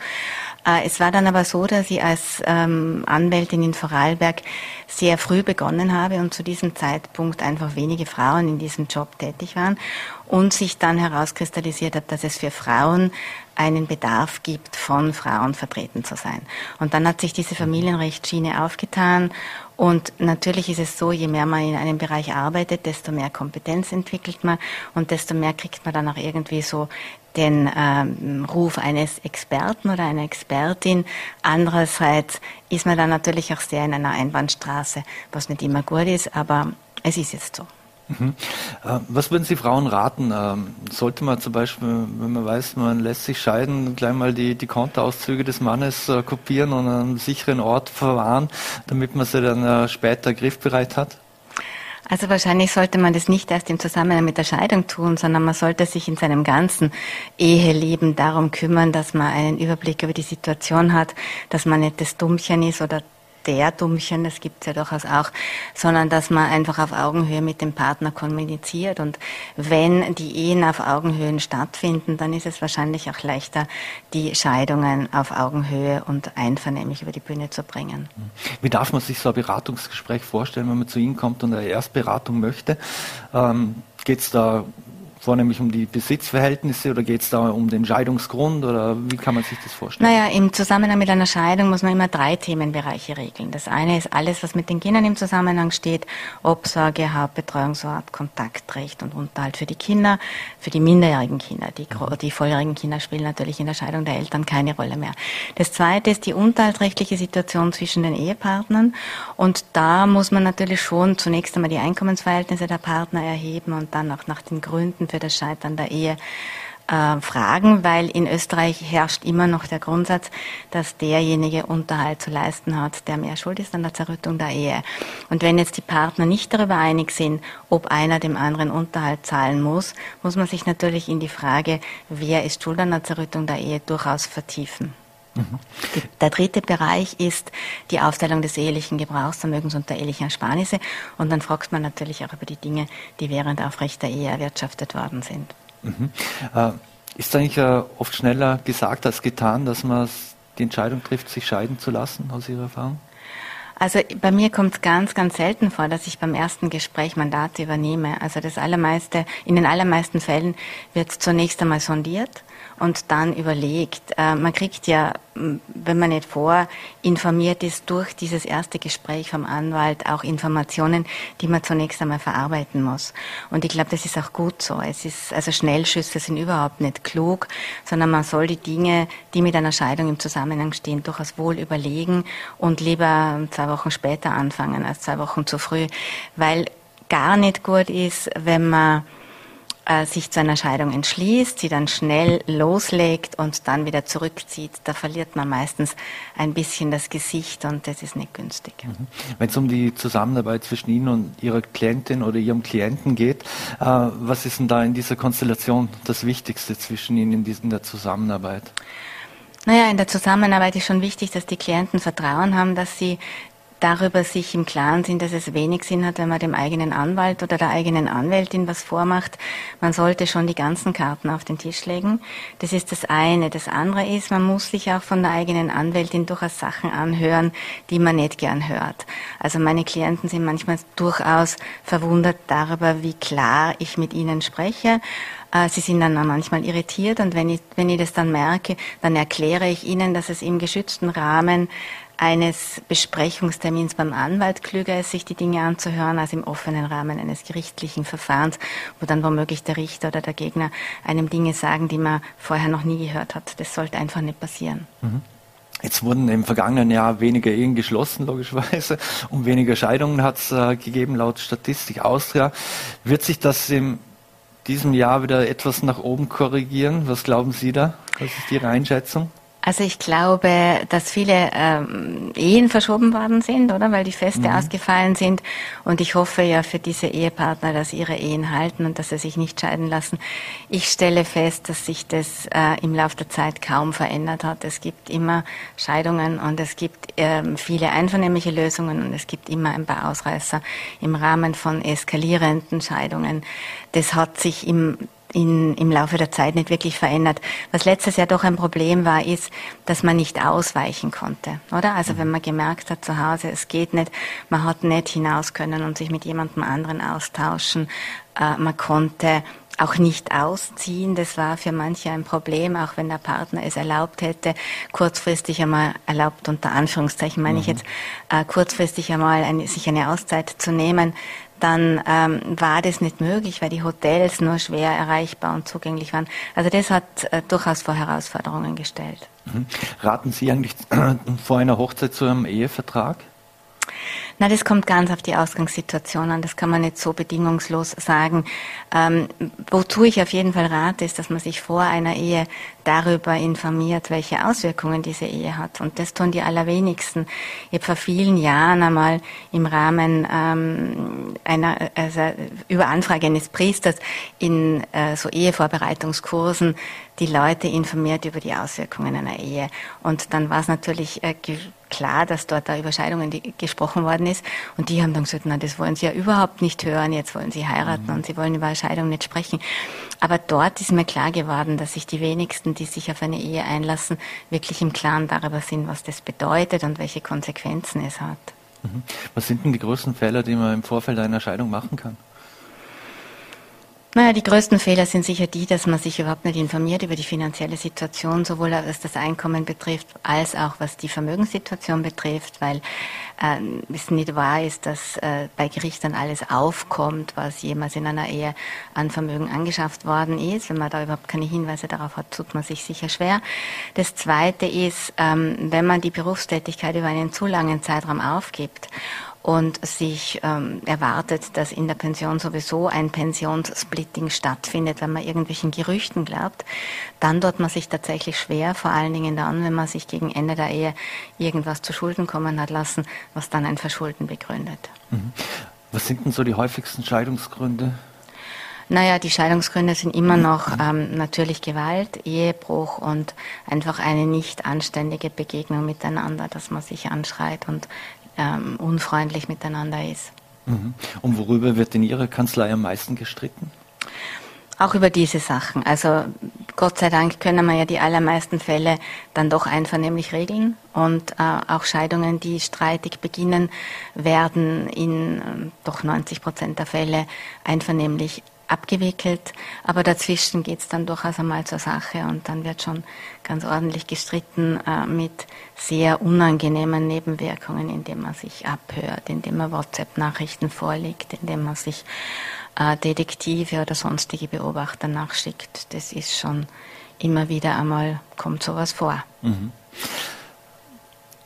Äh, es war dann aber so, dass ich als ähm, Anwältin in Vorarlberg sehr früh begonnen habe und zu diesem Zeitpunkt einfach wenige Frauen in diesem Job tätig waren und sich dann herauskristallisiert hat, dass es für Frauen einen Bedarf gibt, von Frauen vertreten zu sein. Und dann hat sich diese Familienrechtsschiene aufgetan und natürlich ist es so, je mehr man in einem Bereich arbeitet, desto mehr Kompetenz entwickelt man und desto mehr kriegt man dann auch irgendwie so den ähm, Ruf eines Experten oder einer Expertin. Andererseits ist man dann natürlich auch sehr in einer Einbahnstraße, was nicht immer gut ist, aber es ist jetzt so. Mhm. Äh, was würden Sie Frauen raten? Ähm, sollte man zum Beispiel, wenn man weiß, man lässt sich scheiden, gleich mal die, die Kontoauszüge des Mannes äh, kopieren und an einem sicheren Ort verwahren, damit man sie dann äh, später griffbereit hat? Also wahrscheinlich sollte man das nicht erst im Zusammenhang mit der Scheidung tun, sondern man sollte sich in seinem ganzen Eheleben darum kümmern, dass man einen Überblick über die Situation hat, dass man nicht das Dummchen ist oder der Dummchen, das gibt es ja durchaus auch, sondern dass man einfach auf Augenhöhe mit dem Partner kommuniziert. Und wenn die Ehen auf Augenhöhen stattfinden, dann ist es wahrscheinlich auch leichter, die Scheidungen auf Augenhöhe und einvernehmlich über die Bühne zu bringen. Wie darf man sich so ein Beratungsgespräch vorstellen, wenn man zu Ihnen kommt und eine Erstberatung möchte? Ähm, Geht es da vornehmlich um die Besitzverhältnisse oder geht es da um den Scheidungsgrund oder wie kann man sich das vorstellen? Naja, im Zusammenhang mit einer Scheidung muss man immer drei Themenbereiche regeln. Das eine ist alles, was mit den Kindern im Zusammenhang steht, Obsorge, Hauptbetreuungsort, Kontaktrecht und Unterhalt für die Kinder, für die minderjährigen Kinder. Die, die volljährigen Kinder spielen natürlich in der Scheidung der Eltern keine Rolle mehr. Das zweite ist die unterhaltsrechtliche Situation zwischen den Ehepartnern und da muss man natürlich schon zunächst einmal die Einkommensverhältnisse der Partner erheben und dann auch nach den Gründen für das Scheitern der Ehe äh, fragen, weil in Österreich herrscht immer noch der Grundsatz, dass derjenige Unterhalt zu leisten hat, der mehr schuld ist an der Zerrüttung der Ehe. Und wenn jetzt die Partner nicht darüber einig sind, ob einer dem anderen Unterhalt zahlen muss, muss man sich natürlich in die Frage, wer ist schuld an der Zerrüttung der Ehe, durchaus vertiefen. Mhm. Der dritte Bereich ist die Aufteilung des ehelichen Gebrauchsvermögens und der ehelichen Ersparnisse. Und dann fragt man natürlich auch über die Dinge, die während aufrechter Ehe erwirtschaftet worden sind. Mhm. Äh, ist eigentlich äh, oft schneller gesagt als getan, dass man die Entscheidung trifft, sich scheiden zu lassen, aus Ihrer Erfahrung? Also bei mir kommt es ganz, ganz selten vor, dass ich beim ersten Gespräch Mandate übernehme. Also das allermeiste, in den allermeisten Fällen wird zunächst einmal sondiert und dann überlegt. Äh, man kriegt ja, wenn man nicht vorinformiert ist, durch dieses erste Gespräch vom Anwalt auch Informationen, die man zunächst einmal verarbeiten muss. Und ich glaube, das ist auch gut so. Es ist, also Schnellschüsse sind überhaupt nicht klug, sondern man soll die Dinge, die mit einer Scheidung im Zusammenhang stehen, durchaus wohl überlegen und lieber zwei Wochen später anfangen als zwei Wochen zu früh, weil gar nicht gut ist, wenn man äh, sich zu einer Scheidung entschließt, sie dann schnell loslegt und dann wieder zurückzieht, da verliert man meistens ein bisschen das Gesicht und das ist nicht günstig. Mhm. Wenn es um die Zusammenarbeit zwischen Ihnen und Ihrer Klientin oder Ihrem Klienten geht, äh, was ist denn da in dieser Konstellation das Wichtigste zwischen Ihnen in, diesen, in der Zusammenarbeit? Naja, in der Zusammenarbeit ist schon wichtig, dass die Klienten Vertrauen haben, dass sie darüber sich im Klaren sind, dass es wenig Sinn hat, wenn man dem eigenen Anwalt oder der eigenen Anwältin was vormacht. Man sollte schon die ganzen Karten auf den Tisch legen. Das ist das eine. Das andere ist, man muss sich auch von der eigenen Anwältin durchaus Sachen anhören, die man nicht gern hört. Also meine Klienten sind manchmal durchaus verwundert darüber, wie klar ich mit ihnen spreche. Äh, sie sind dann manchmal irritiert und wenn ich, wenn ich das dann merke, dann erkläre ich ihnen, dass es im geschützten Rahmen eines Besprechungstermins beim Anwalt klüger ist, sich die Dinge anzuhören, als im offenen Rahmen eines gerichtlichen Verfahrens, wo dann womöglich der Richter oder der Gegner einem Dinge sagen, die man vorher noch nie gehört hat. Das sollte einfach nicht passieren. Mhm. Jetzt wurden im vergangenen Jahr weniger Ehen geschlossen, logischerweise, und (laughs) weniger Scheidungen hat es äh, gegeben, laut Statistik Austria. Wird sich das in diesem Jahr wieder etwas nach oben korrigieren? Was glauben Sie da? Was ist Ihre Einschätzung? Also ich glaube, dass viele ähm, Ehen verschoben worden sind, oder? Weil die Feste mhm. ausgefallen sind. Und ich hoffe ja für diese Ehepartner, dass ihre Ehen halten und dass sie sich nicht scheiden lassen. Ich stelle fest, dass sich das äh, im Laufe der Zeit kaum verändert hat. Es gibt immer Scheidungen und es gibt ähm, viele einvernehmliche Lösungen und es gibt immer ein paar Ausreißer im Rahmen von eskalierenden Scheidungen. Das hat sich im in, im Laufe der Zeit nicht wirklich verändert. Was letztes Jahr doch ein Problem war, ist, dass man nicht ausweichen konnte, oder? Also wenn man gemerkt hat zu Hause, es geht nicht, man hat nicht hinaus können und sich mit jemandem anderen austauschen, äh, man konnte auch nicht ausziehen. Das war für manche ein Problem, auch wenn der Partner es erlaubt hätte, kurzfristig einmal erlaubt unter Anführungszeichen meine mhm. ich jetzt, äh, kurzfristig einmal eine, sich eine Auszeit zu nehmen, dann ähm, war das nicht möglich, weil die Hotels nur schwer erreichbar und zugänglich waren. Also das hat äh, durchaus vor Herausforderungen gestellt. Mhm. Raten Sie eigentlich (clears throat) vor einer Hochzeit zu einem Ehevertrag? Na, das kommt ganz auf die Ausgangssituation an. Das kann man nicht so bedingungslos sagen. Ähm, wozu ich auf jeden Fall rate, ist, dass man sich vor einer Ehe darüber informiert, welche Auswirkungen diese Ehe hat. Und das tun die allerwenigsten. Ich habe vor vielen Jahren einmal im Rahmen ähm, einer also über Anfrage eines Priesters in äh, so Ehevorbereitungskursen die Leute informiert über die Auswirkungen einer Ehe. Und dann war es natürlich äh, klar, dass dort da über Scheidungen gesprochen worden ist. Und die haben dann gesagt, na, das wollen sie ja überhaupt nicht hören, jetzt wollen sie heiraten mhm. und sie wollen über Scheidung nicht sprechen. Aber dort ist mir klar geworden, dass sich die wenigsten, die sich auf eine Ehe einlassen, wirklich im Klaren darüber sind, was das bedeutet und welche Konsequenzen es hat. Mhm. Was sind denn die größten Fehler, die man im Vorfeld einer Scheidung machen kann? Naja, die größten Fehler sind sicher die, dass man sich überhaupt nicht informiert über die finanzielle Situation, sowohl was das Einkommen betrifft, als auch was die Vermögenssituation betrifft, weil äh, es nicht wahr ist, dass äh, bei Gericht dann alles aufkommt, was jemals in einer Ehe an Vermögen angeschafft worden ist. Wenn man da überhaupt keine Hinweise darauf hat, tut man sich sicher schwer. Das Zweite ist, ähm, wenn man die Berufstätigkeit über einen zu langen Zeitraum aufgibt und sich ähm, erwartet, dass in der Pension sowieso ein Pensionssplitting stattfindet, wenn man irgendwelchen Gerüchten glaubt, dann tut man sich tatsächlich schwer, vor allen Dingen dann, wenn man sich gegen Ende der Ehe irgendwas zu Schulden kommen hat lassen, was dann ein Verschulden begründet. Mhm. Was sind denn so die häufigsten Scheidungsgründe? Naja, die Scheidungsgründe sind immer noch ähm, natürlich Gewalt, Ehebruch und einfach eine nicht anständige Begegnung miteinander, dass man sich anschreit und ähm, unfreundlich miteinander ist. Mhm. Und worüber wird in Ihrer Kanzlei am meisten gestritten? Auch über diese Sachen. Also Gott sei Dank können wir ja die allermeisten Fälle dann doch einvernehmlich regeln und äh, auch Scheidungen, die streitig beginnen, werden in äh, doch 90 Prozent der Fälle einvernehmlich abgewickelt, aber dazwischen geht es dann durchaus einmal zur Sache und dann wird schon ganz ordentlich gestritten äh, mit sehr unangenehmen Nebenwirkungen, indem man sich abhört, indem man WhatsApp-Nachrichten vorlegt, indem man sich äh, Detektive oder sonstige Beobachter nachschickt. Das ist schon immer wieder einmal, kommt sowas vor. Mhm.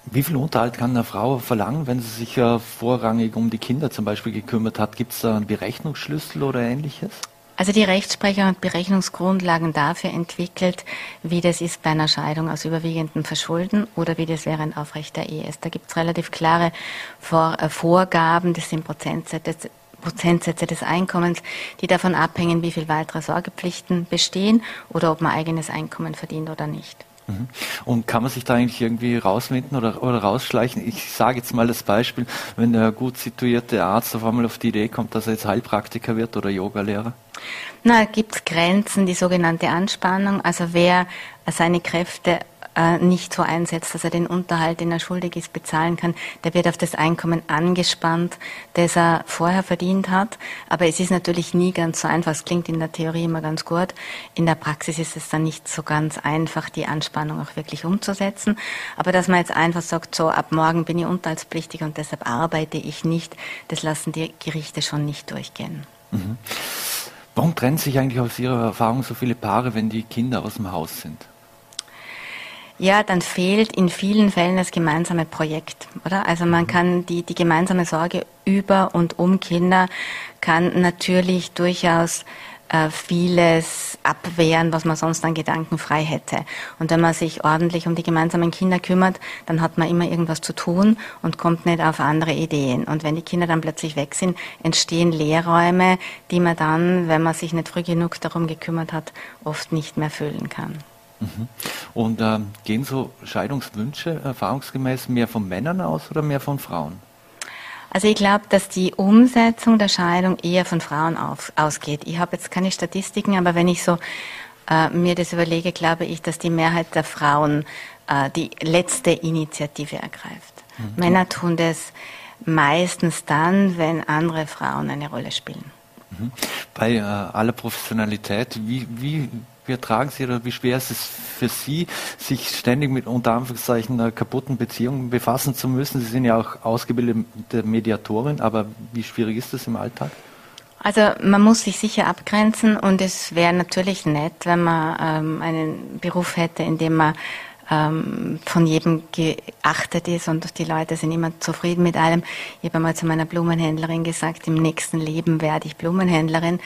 Wie viel Unterhalt kann eine Frau verlangen, wenn sie sich ja vorrangig um die Kinder zum Beispiel gekümmert hat? Gibt es da einen Berechnungsschlüssel oder ähnliches? Also die Rechtsprechung hat Berechnungsgrundlagen dafür entwickelt, wie das ist bei einer Scheidung aus überwiegendem Verschulden oder wie das während aufrechter Ehe ist. Da gibt es relativ klare Vor äh, Vorgaben, das sind Prozentsätze, Prozentsätze des Einkommens, die davon abhängen, wie viel weitere Sorgepflichten bestehen oder ob man eigenes Einkommen verdient oder nicht. Mhm. Und kann man sich da eigentlich irgendwie rauswinden oder, oder rausschleichen? Ich sage jetzt mal das Beispiel, wenn der gut situierte Arzt auf einmal auf die Idee kommt, dass er jetzt Heilpraktiker wird oder Yogalehrer? Na, gibt es Grenzen, die sogenannte Anspannung. Also wer seine Kräfte äh, nicht so einsetzt, dass er den Unterhalt, den er schuldig ist, bezahlen kann, der wird auf das Einkommen angespannt, das er vorher verdient hat. Aber es ist natürlich nie ganz so einfach. Es klingt in der Theorie immer ganz gut. In der Praxis ist es dann nicht so ganz einfach, die Anspannung auch wirklich umzusetzen. Aber dass man jetzt einfach sagt, so ab morgen bin ich unterhaltspflichtig und deshalb arbeite ich nicht, das lassen die Gerichte schon nicht durchgehen. Mhm. Warum trennen sich eigentlich aus Ihrer Erfahrung so viele Paare, wenn die Kinder aus dem Haus sind? Ja, dann fehlt in vielen Fällen das gemeinsame Projekt, oder? Also man kann die, die gemeinsame Sorge über und um Kinder kann natürlich durchaus äh, vieles abwehren, was man sonst an Gedanken frei hätte. Und wenn man sich ordentlich um die gemeinsamen Kinder kümmert, dann hat man immer irgendwas zu tun und kommt nicht auf andere Ideen. Und wenn die Kinder dann plötzlich weg sind, entstehen Leerräume, die man dann, wenn man sich nicht früh genug darum gekümmert hat, oft nicht mehr füllen kann. Mhm. Und äh, gehen so Scheidungswünsche erfahrungsgemäß mehr von Männern aus oder mehr von Frauen? Also ich glaube, dass die Umsetzung der Scheidung eher von Frauen auf, ausgeht. Ich habe jetzt keine Statistiken, aber wenn ich so äh, mir das überlege, glaube ich, dass die Mehrheit der Frauen äh, die letzte Initiative ergreift. Mhm. Männer tun das meistens dann, wenn andere Frauen eine Rolle spielen. Mhm. Bei äh, aller Professionalität, wie, wie, wie ertragen Sie oder wie schwer ist es für Sie, sich ständig mit unter Anführungszeichen einer kaputten Beziehung befassen zu müssen? Sie sind ja auch ausgebildete Mediatorin, aber wie schwierig ist das im Alltag? Also man muss sich sicher abgrenzen und es wäre natürlich nett, wenn man ähm, einen Beruf hätte, in dem man ähm, von jedem geachtet ist und die Leute sind immer zufrieden mit allem. Ich habe einmal zu meiner Blumenhändlerin gesagt, im nächsten Leben werde ich Blumenhändlerin.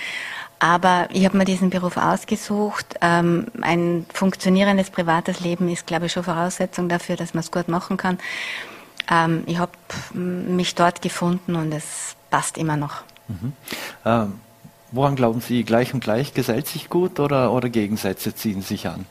Aber ich habe mir diesen Beruf ausgesucht. Ähm, ein funktionierendes privates Leben ist, glaube ich, schon Voraussetzung dafür, dass man es gut machen kann. Ähm, ich habe mich dort gefunden und es passt immer noch. Mhm. Ähm, woran glauben Sie, gleich und gleich gesellt sich gut oder, oder Gegensätze ziehen sich an?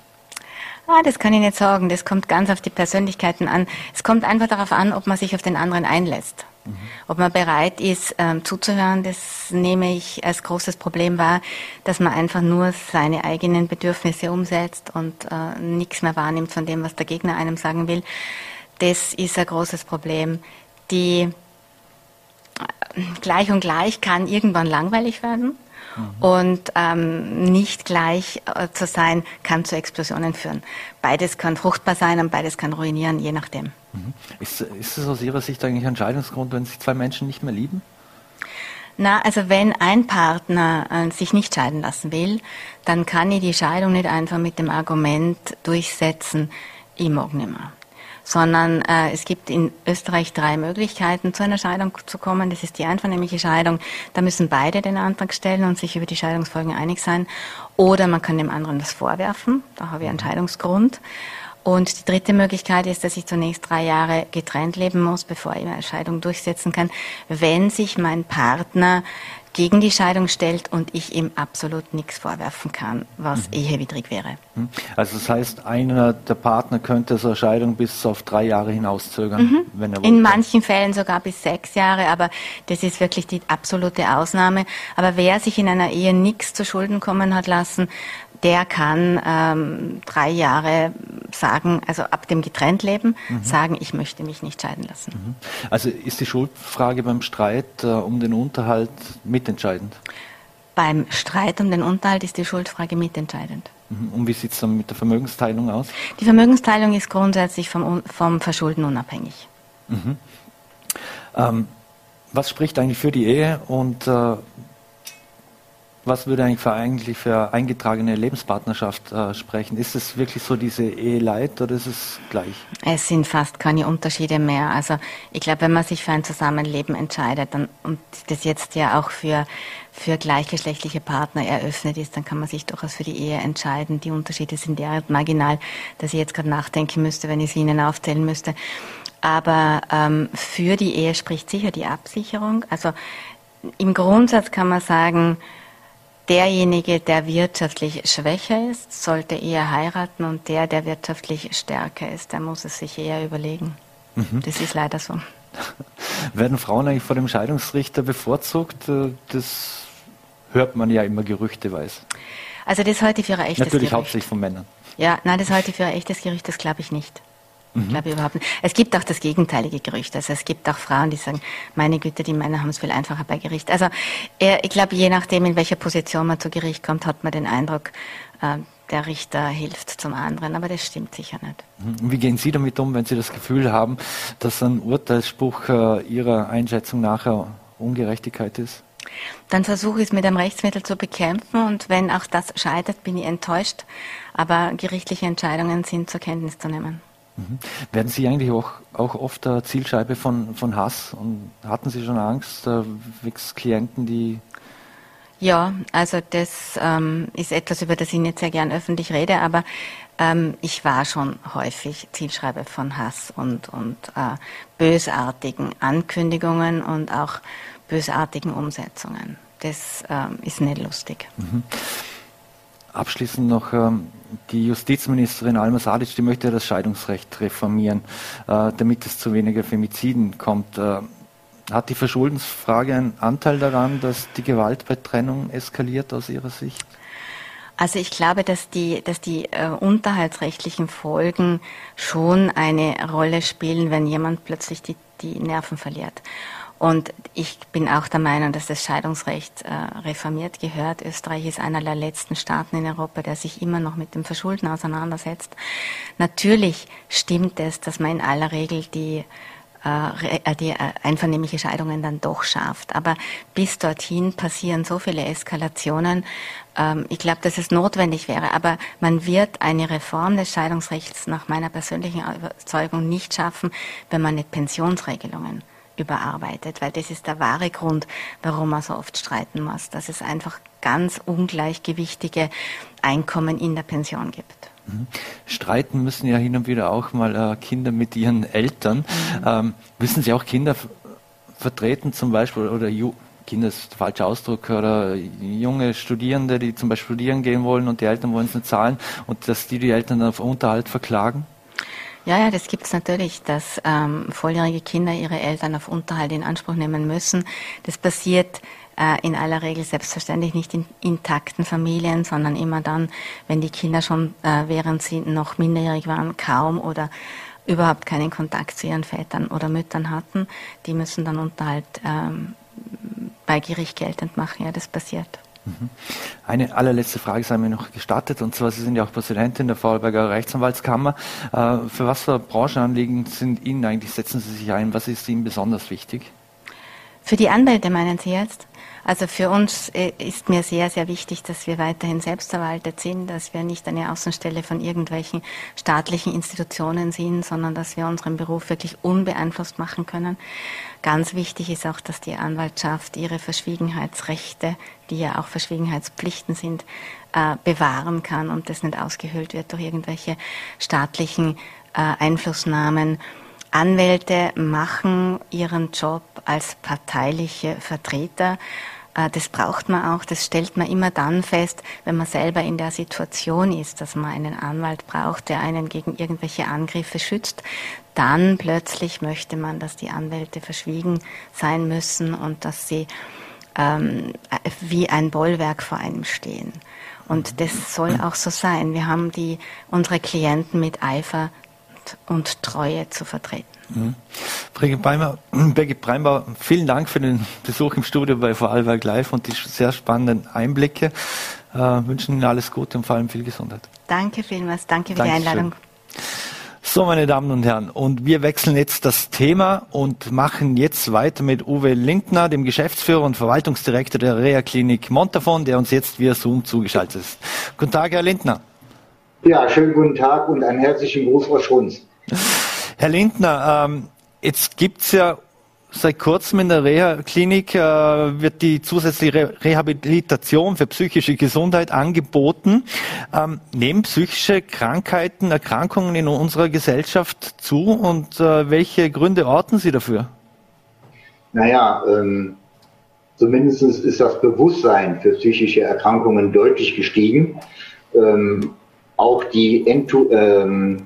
Ah, das kann ich nicht sagen. Das kommt ganz auf die Persönlichkeiten an. Es kommt einfach darauf an, ob man sich auf den anderen einlässt. Mhm. Ob man bereit ist, ähm, zuzuhören, das nehme ich als großes Problem wahr, dass man einfach nur seine eigenen Bedürfnisse umsetzt und äh, nichts mehr wahrnimmt von dem, was der Gegner einem sagen will. Das ist ein großes Problem. Die äh, gleich und gleich kann irgendwann langweilig werden. Mhm. Und ähm, nicht gleich äh, zu sein, kann zu Explosionen führen. Beides kann fruchtbar sein und beides kann ruinieren, je nachdem. Mhm. Ist, ist es aus Ihrer Sicht eigentlich ein Entscheidungsgrund, wenn sich zwei Menschen nicht mehr lieben? Na, also wenn ein Partner äh, sich nicht scheiden lassen will, dann kann ich die Scheidung nicht einfach mit dem Argument durchsetzen, ich mag nicht mehr sondern äh, es gibt in Österreich drei Möglichkeiten, zu einer Scheidung zu kommen. Das ist die einvernehmliche Scheidung. Da müssen beide den Antrag stellen und sich über die Scheidungsfolgen einig sein. Oder man kann dem anderen das vorwerfen. Da habe ich einen Scheidungsgrund. Und die dritte Möglichkeit ist, dass ich zunächst drei Jahre getrennt leben muss, bevor ich eine Scheidung durchsetzen kann, wenn sich mein Partner gegen die Scheidung stellt und ich ihm absolut nichts vorwerfen kann, was mhm. ehewidrig wäre. Mhm. Also das heißt, einer der Partner könnte so eine Scheidung bis auf drei Jahre hinauszögern, mhm. wenn er wollte. In manchen Fällen sogar bis sechs Jahre, aber das ist wirklich die absolute Ausnahme. Aber wer sich in einer Ehe nichts zu Schulden kommen hat lassen, der kann ähm, drei Jahre sagen, also ab dem Getrenntleben, mhm. sagen, ich möchte mich nicht scheiden lassen. Mhm. Also ist die Schuldfrage beim Streit äh, um den Unterhalt mitentscheidend? Beim Streit um den Unterhalt ist die Schuldfrage mitentscheidend. Mhm. Und wie sieht es dann mit der Vermögensteilung aus? Die Vermögensteilung ist grundsätzlich vom, vom Verschulden unabhängig. Mhm. Ähm, was spricht eigentlich für die Ehe und äh, was würde eigentlich für, eigentlich für eingetragene Lebenspartnerschaft äh, sprechen? Ist es wirklich so diese Eheleid oder ist es gleich? Es sind fast keine Unterschiede mehr. Also ich glaube, wenn man sich für ein Zusammenleben entscheidet dann, und das jetzt ja auch für, für gleichgeschlechtliche Partner eröffnet ist, dann kann man sich durchaus für die Ehe entscheiden. Die Unterschiede sind derart marginal, dass ich jetzt gerade nachdenken müsste, wenn ich sie Ihnen aufzählen müsste. Aber ähm, für die Ehe spricht sicher die Absicherung. Also im Grundsatz kann man sagen, derjenige, der wirtschaftlich schwächer ist, sollte eher heiraten und der, der wirtschaftlich stärker ist, der muss es sich eher überlegen. Mhm. Das ist leider so. (laughs) Werden Frauen eigentlich vor dem Scheidungsrichter bevorzugt? Äh, das hört man ja immer gerüchteweise. Also das halte ich für ein echtes Natürlich Gericht. hauptsächlich von Männern. Ja, nein, das halte ich für ein echtes Gericht, das glaube ich nicht. Mhm. Glaube ich überhaupt nicht. Es gibt auch das gegenteilige Gerücht. Also es gibt auch Frauen, die sagen, meine Güte, die Männer haben es viel einfacher bei Gericht. Also ich glaube, je nachdem, in welcher Position man zu Gericht kommt, hat man den Eindruck, äh, der Richter hilft zum anderen, aber das stimmt sicher nicht. Mhm. Wie gehen Sie damit um, wenn Sie das Gefühl haben, dass ein Urteilsspruch äh, Ihrer Einschätzung nachher Ungerechtigkeit ist? Dann versuche ich es mit einem Rechtsmittel zu bekämpfen und wenn auch das scheitert, bin ich enttäuscht. Aber gerichtliche Entscheidungen sind zur Kenntnis zu nehmen. Mhm. Werden Sie eigentlich auch, auch oft der Zielscheibe von, von Hass und hatten Sie schon Angst, äh, wegen Klienten, die ja, also das ähm, ist etwas, über das ich nicht sehr gern öffentlich rede, aber ähm, ich war schon häufig Zielschreibe von Hass und, und äh, bösartigen Ankündigungen und auch bösartigen Umsetzungen. Das ähm, ist nicht lustig. Mhm. Abschließend noch ähm, die Justizministerin Alma Sadic, die möchte das Scheidungsrecht reformieren, äh, damit es zu weniger Femiziden kommt. Äh, hat die Verschuldensfrage einen Anteil daran, dass die Gewalt bei Trennung eskaliert aus Ihrer Sicht? Also ich glaube, dass die, dass die äh, unterhaltsrechtlichen Folgen schon eine Rolle spielen, wenn jemand plötzlich die, die Nerven verliert. Und ich bin auch der Meinung, dass das Scheidungsrecht äh, reformiert gehört. Österreich ist einer der letzten Staaten in Europa, der sich immer noch mit dem Verschulden auseinandersetzt. Natürlich stimmt es, dass man in aller Regel die äh, äh, die einvernehmliche Scheidungen dann doch schafft. Aber bis dorthin passieren so viele Eskalationen. Ähm, ich glaube, dass es notwendig wäre. Aber man wird eine Reform des Scheidungsrechts nach meiner persönlichen Überzeugung nicht schaffen, wenn man nicht Pensionsregelungen überarbeitet, weil das ist der wahre Grund, warum man so oft streiten muss, dass es einfach ganz ungleichgewichtige Einkommen in der Pension gibt. Mhm. Streiten müssen ja hin und wieder auch mal äh, Kinder mit ihren Eltern. Mhm. Ähm, müssen Sie auch Kinder vertreten zum Beispiel oder Ju Kinder ist der falsche Ausdruck oder junge Studierende, die zum Beispiel studieren gehen wollen und die Eltern wollen es nicht zahlen und dass die die Eltern dann auf Unterhalt verklagen? Ja, ja, das gibt es natürlich, dass ähm, volljährige Kinder ihre Eltern auf Unterhalt in Anspruch nehmen müssen. Das passiert äh, in aller Regel selbstverständlich nicht in intakten Familien, sondern immer dann, wenn die Kinder schon, äh, während sie noch minderjährig waren, kaum oder überhaupt keinen Kontakt zu ihren Vätern oder Müttern hatten. Die müssen dann Unterhalt ähm, bei Gericht geltend machen. Ja, das passiert. Mhm. Eine allerletzte Frage sei mir noch gestattet, und zwar, Sie sind ja auch Präsidentin der Vorarlberger Rechtsanwaltskammer. Äh, für was für Branchenanliegen sind Ihnen eigentlich, setzen Sie sich ein? Was ist Ihnen besonders wichtig? Für die Anwälte meinen Sie jetzt? Also für uns äh, ist mir sehr, sehr wichtig, dass wir weiterhin selbstverwaltet sind, dass wir nicht eine Außenstelle von irgendwelchen staatlichen Institutionen sind, sondern dass wir unseren Beruf wirklich unbeeinflusst machen können. Ganz wichtig ist auch, dass die Anwaltschaft ihre Verschwiegenheitsrechte, die ja auch Verschwiegenheitspflichten sind, äh, bewahren kann und das nicht ausgehöhlt wird durch irgendwelche staatlichen äh, Einflussnahmen. Anwälte machen ihren Job als parteiliche Vertreter. Äh, das braucht man auch, das stellt man immer dann fest, wenn man selber in der Situation ist, dass man einen Anwalt braucht, der einen gegen irgendwelche Angriffe schützt. Dann plötzlich möchte man, dass die Anwälte verschwiegen sein müssen und dass sie ähm, wie ein Bollwerk vor einem stehen. Und das soll auch so sein. Wir haben die, unsere Klienten mit Eifer und Treue zu vertreten. Mhm. Birgit Breimer, (clears throat) Birgit Breimer, vielen Dank für den Besuch im Studio bei Vorarlberg Live und die sehr spannenden Einblicke. Äh, wünschen Ihnen alles Gute und vor allem viel Gesundheit. Danke vielmals, danke für Dankeschön. die Einladung. So, meine Damen und Herren, und wir wechseln jetzt das Thema und machen jetzt weiter mit Uwe Lindner, dem Geschäftsführer und Verwaltungsdirektor der Reha-Klinik Montafon, der uns jetzt via Zoom zugeschaltet ist. Guten Tag, Herr Lindner. Ja, schönen guten Tag und einen herzlichen Gruß aus Schrunz. (laughs) Herr Lindner, ähm, jetzt gibt's ja seit kurzem in der Reha-Klinik äh, wird die zusätzliche Rehabilitation für psychische Gesundheit angeboten. Ähm, nehmen psychische Krankheiten, Erkrankungen in unserer Gesellschaft zu und äh, welche Gründe orten Sie dafür? Naja, ähm, zumindest ist das Bewusstsein für psychische Erkrankungen deutlich gestiegen. Ähm, auch die Entu ähm,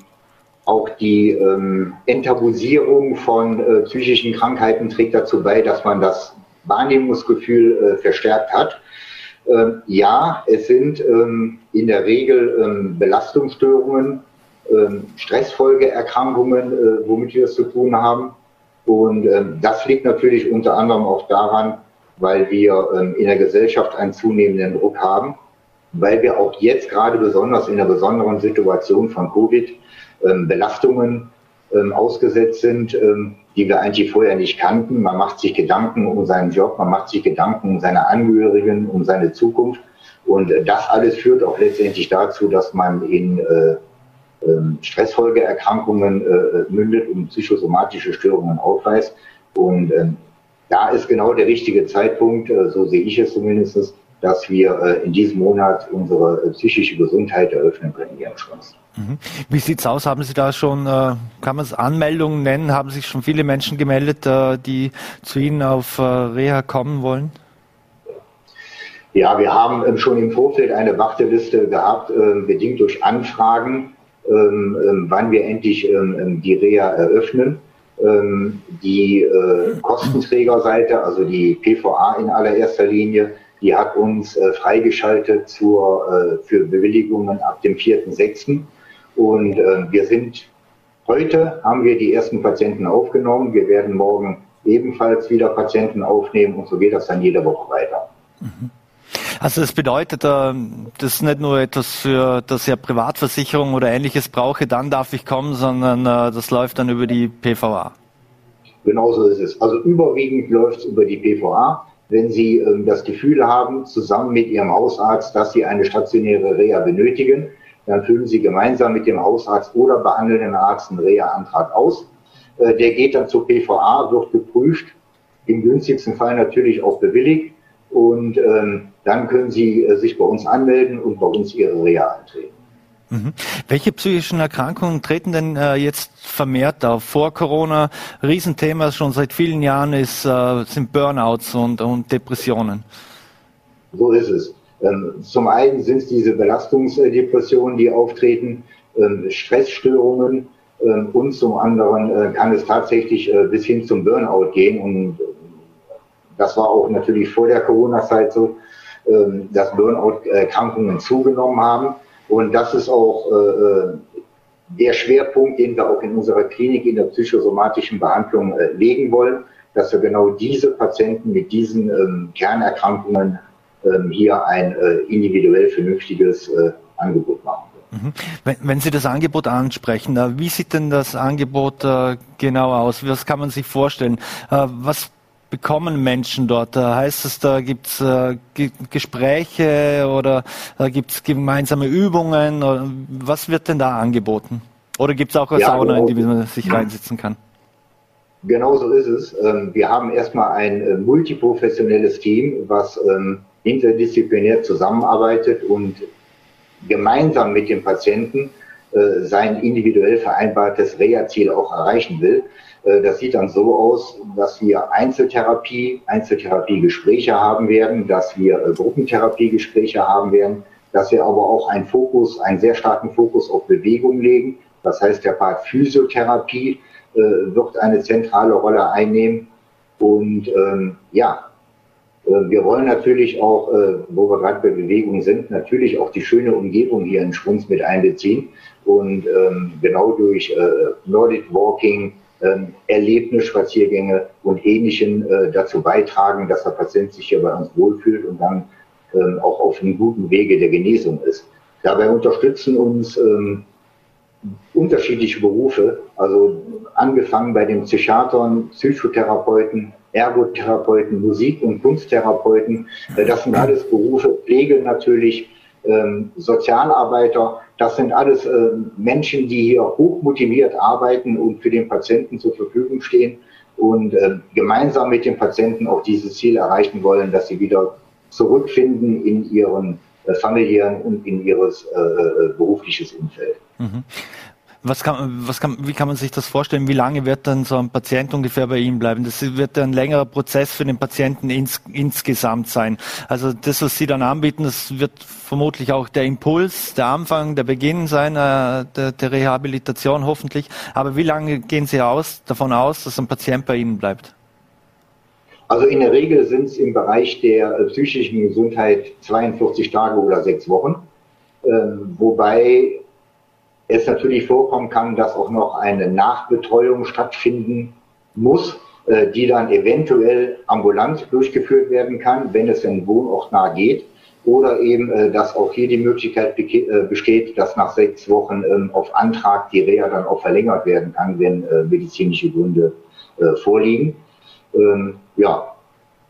auch die ähm, Enttabuisierung von äh, psychischen Krankheiten trägt dazu bei, dass man das Wahrnehmungsgefühl äh, verstärkt hat. Ähm, ja, es sind ähm, in der Regel ähm, Belastungsstörungen, ähm, Stressfolgeerkrankungen, äh, womit wir es zu tun haben. Und ähm, das liegt natürlich unter anderem auch daran, weil wir in der Gesellschaft einen zunehmenden Druck haben, weil wir auch jetzt gerade besonders in der besonderen Situation von Covid Belastungen ähm, ausgesetzt sind, ähm, die wir eigentlich vorher nicht kannten. Man macht sich Gedanken um seinen Job, man macht sich Gedanken um seine Angehörigen, um seine Zukunft. Und äh, das alles führt auch letztendlich dazu, dass man in äh, ähm, Stressfolgeerkrankungen äh, mündet und psychosomatische Störungen aufweist. Und ähm, da ist genau der richtige Zeitpunkt, so sehe ich es zumindest, dass wir äh, in diesem Monat unsere äh, psychische Gesundheit eröffnen können hier im Schloss. Wie sieht's aus? Haben Sie da schon, äh, kann man es Anmeldungen nennen? Haben sich schon viele Menschen gemeldet, die zu Ihnen auf Reha kommen wollen? Ja, wir haben ähm, schon im Vorfeld eine Warteliste gehabt, ähm, bedingt durch Anfragen, ähm, wann wir endlich die Reha eröffnen. Die Kostenträgerseite, also die PVA in allererster Linie, die hat uns freigeschaltet zur, für Bewilligungen ab dem 4.6. Und äh, wir sind heute haben wir die ersten Patienten aufgenommen. Wir werden morgen ebenfalls wieder Patienten aufnehmen und so geht das dann jede Woche weiter. Mhm. Also das bedeutet, äh, das ist nicht nur etwas für, das ja Privatversicherung oder ähnliches brauche, dann darf ich kommen, sondern äh, das läuft dann über die PVA. Genauso ist es. Also überwiegend läuft es über die PVA. Wenn Sie ähm, das Gefühl haben, zusammen mit Ihrem Hausarzt, dass Sie eine stationäre Reha benötigen, dann füllen Sie gemeinsam mit dem Hausarzt oder behandelnden Arzt einen Reha-Antrag aus. Äh, der geht dann zur PVA, wird geprüft, im günstigsten Fall natürlich auch bewilligt. Und ähm, dann können Sie äh, sich bei uns anmelden und bei uns Ihre Reha antreten. Mhm. Welche psychischen Erkrankungen treten denn äh, jetzt vermehrt auf? Vor Corona, Riesenthema schon seit vielen Jahren ist, äh, sind Burnouts und, und Depressionen. So ist es. Ähm, zum einen sind es diese Belastungsdepressionen, die auftreten, ähm, Stressstörungen ähm, und zum anderen äh, kann es tatsächlich äh, bis hin zum Burnout gehen. Und das war auch natürlich vor der Corona-Zeit so, dass Burnout-Erkrankungen zugenommen haben. Und das ist auch äh, der Schwerpunkt, den wir auch in unserer Klinik in der psychosomatischen Behandlung legen wollen, dass wir genau diese Patienten mit diesen Kernerkrankungen ähm, hier ein äh, individuell vernünftiges äh, Angebot machen. Mhm. Wenn, wenn, Sie das Angebot ansprechen, äh, wie sieht denn das Angebot äh, genau aus? Was kann man sich vorstellen? Äh, was bekommen Menschen dort? Äh, heißt es, da gibt es Gespräche oder gibt es gemeinsame Übungen? Was wird denn da angeboten? Oder gibt es auch eine ja, Sauna, genau. in die man sich reinsitzen kann? Genau so ist es. Ähm, wir haben erstmal ein multiprofessionelles Team, was ähm, interdisziplinär zusammenarbeitet und gemeinsam mit dem Patienten äh, sein individuell vereinbartes Reha-Ziel auch erreichen will. Äh, das sieht dann so aus, dass wir Einzeltherapie, Einzeltherapiegespräche haben werden, dass wir äh, Gruppentherapiegespräche haben werden, dass wir aber auch einen Fokus, einen sehr starken Fokus auf Bewegung legen. Das heißt, der Part Physiotherapie äh, wird eine zentrale Rolle einnehmen. Und ähm, ja, äh, wir wollen natürlich auch, wo wir gerade bei Bewegung sind, natürlich auch die schöne Umgebung hier in Schwunz mit einbeziehen und ähm, genau durch Nordic Walking, ähm, Erlebnisspaziergänge und Ähnlichem dazu beitragen, dass der Patient sich hier bei uns wohlfühlt und dann ähm, auch auf einem guten Wege der Genesung ist. Dabei unterstützen uns unterschiedliche Berufe, also angefangen bei den Psychiatern, Psychotherapeuten, Ergotherapeuten, Musik- und Kunsttherapeuten. Äh, das sind alles Berufe, Pflege natürlich, ähm, Sozialarbeiter. Das sind alles äh, Menschen, die hier hochmotiviert arbeiten und für den Patienten zur Verfügung stehen und äh, gemeinsam mit dem Patienten auch dieses Ziel erreichen wollen, dass sie wieder zurückfinden in ihren äh, familiären und in ihres äh, äh berufliches Umfeld. Mhm. Was kann, was kann, wie kann man sich das vorstellen? Wie lange wird dann so ein Patient ungefähr bei Ihnen bleiben? Das wird ein längerer Prozess für den Patienten ins, insgesamt sein. Also das, was Sie dann anbieten, das wird vermutlich auch der Impuls, der Anfang, der Beginn sein äh, der, der Rehabilitation hoffentlich. Aber wie lange gehen Sie aus, davon aus, dass ein Patient bei Ihnen bleibt? Also in der Regel sind es im Bereich der äh, psychischen Gesundheit 42 Tage oder sechs Wochen, äh, wobei es natürlich vorkommen kann, dass auch noch eine Nachbetreuung stattfinden muss, äh, die dann eventuell ambulant durchgeführt werden kann, wenn es denn wohnortnah geht. Oder eben, äh, dass auch hier die Möglichkeit äh, besteht, dass nach sechs Wochen ähm, auf Antrag die Reha dann auch verlängert werden kann, wenn medizinische Gründe vorliegen. Ähm, ja,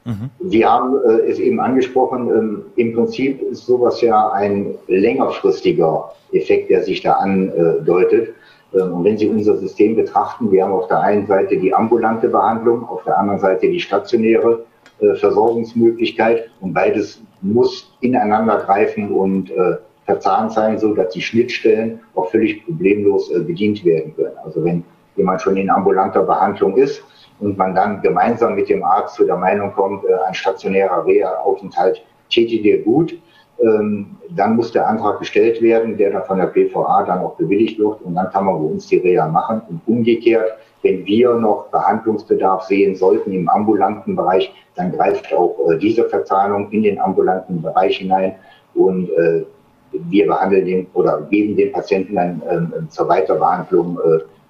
Mhm. Sie haben äh, es eben angesprochen, ähm, im Prinzip ist sowas ja ein längerfristiger Effekt, der sich da andeutet. Ähm, und wenn Sie unser System betrachten, wir haben auf der einen Seite die ambulante Behandlung, auf der anderen Seite die stationäre äh, Versorgungsmöglichkeit und beides muss ineinander greifen und äh, verzahnt sein, so dass die Schnittstellen auch völlig problemlos äh, bedient werden können. Also wenn jemand schon in ambulanter Behandlung ist, und man dann gemeinsam mit dem Arzt zu der Meinung kommt, äh, ein stationärer Reha-Aufenthalt täte dir gut, ähm, dann muss der Antrag gestellt werden, der dann von der PVA dann auch bewilligt wird und dann kann man bei uns die Reha machen. Und umgekehrt, wenn wir noch Behandlungsbedarf sehen sollten im ambulanten Bereich, dann greift auch äh, diese Verzahnung in den ambulanten Bereich hinein und äh, wir behandeln den oder geben den Patienten dann äh, zur Weiterbehandlung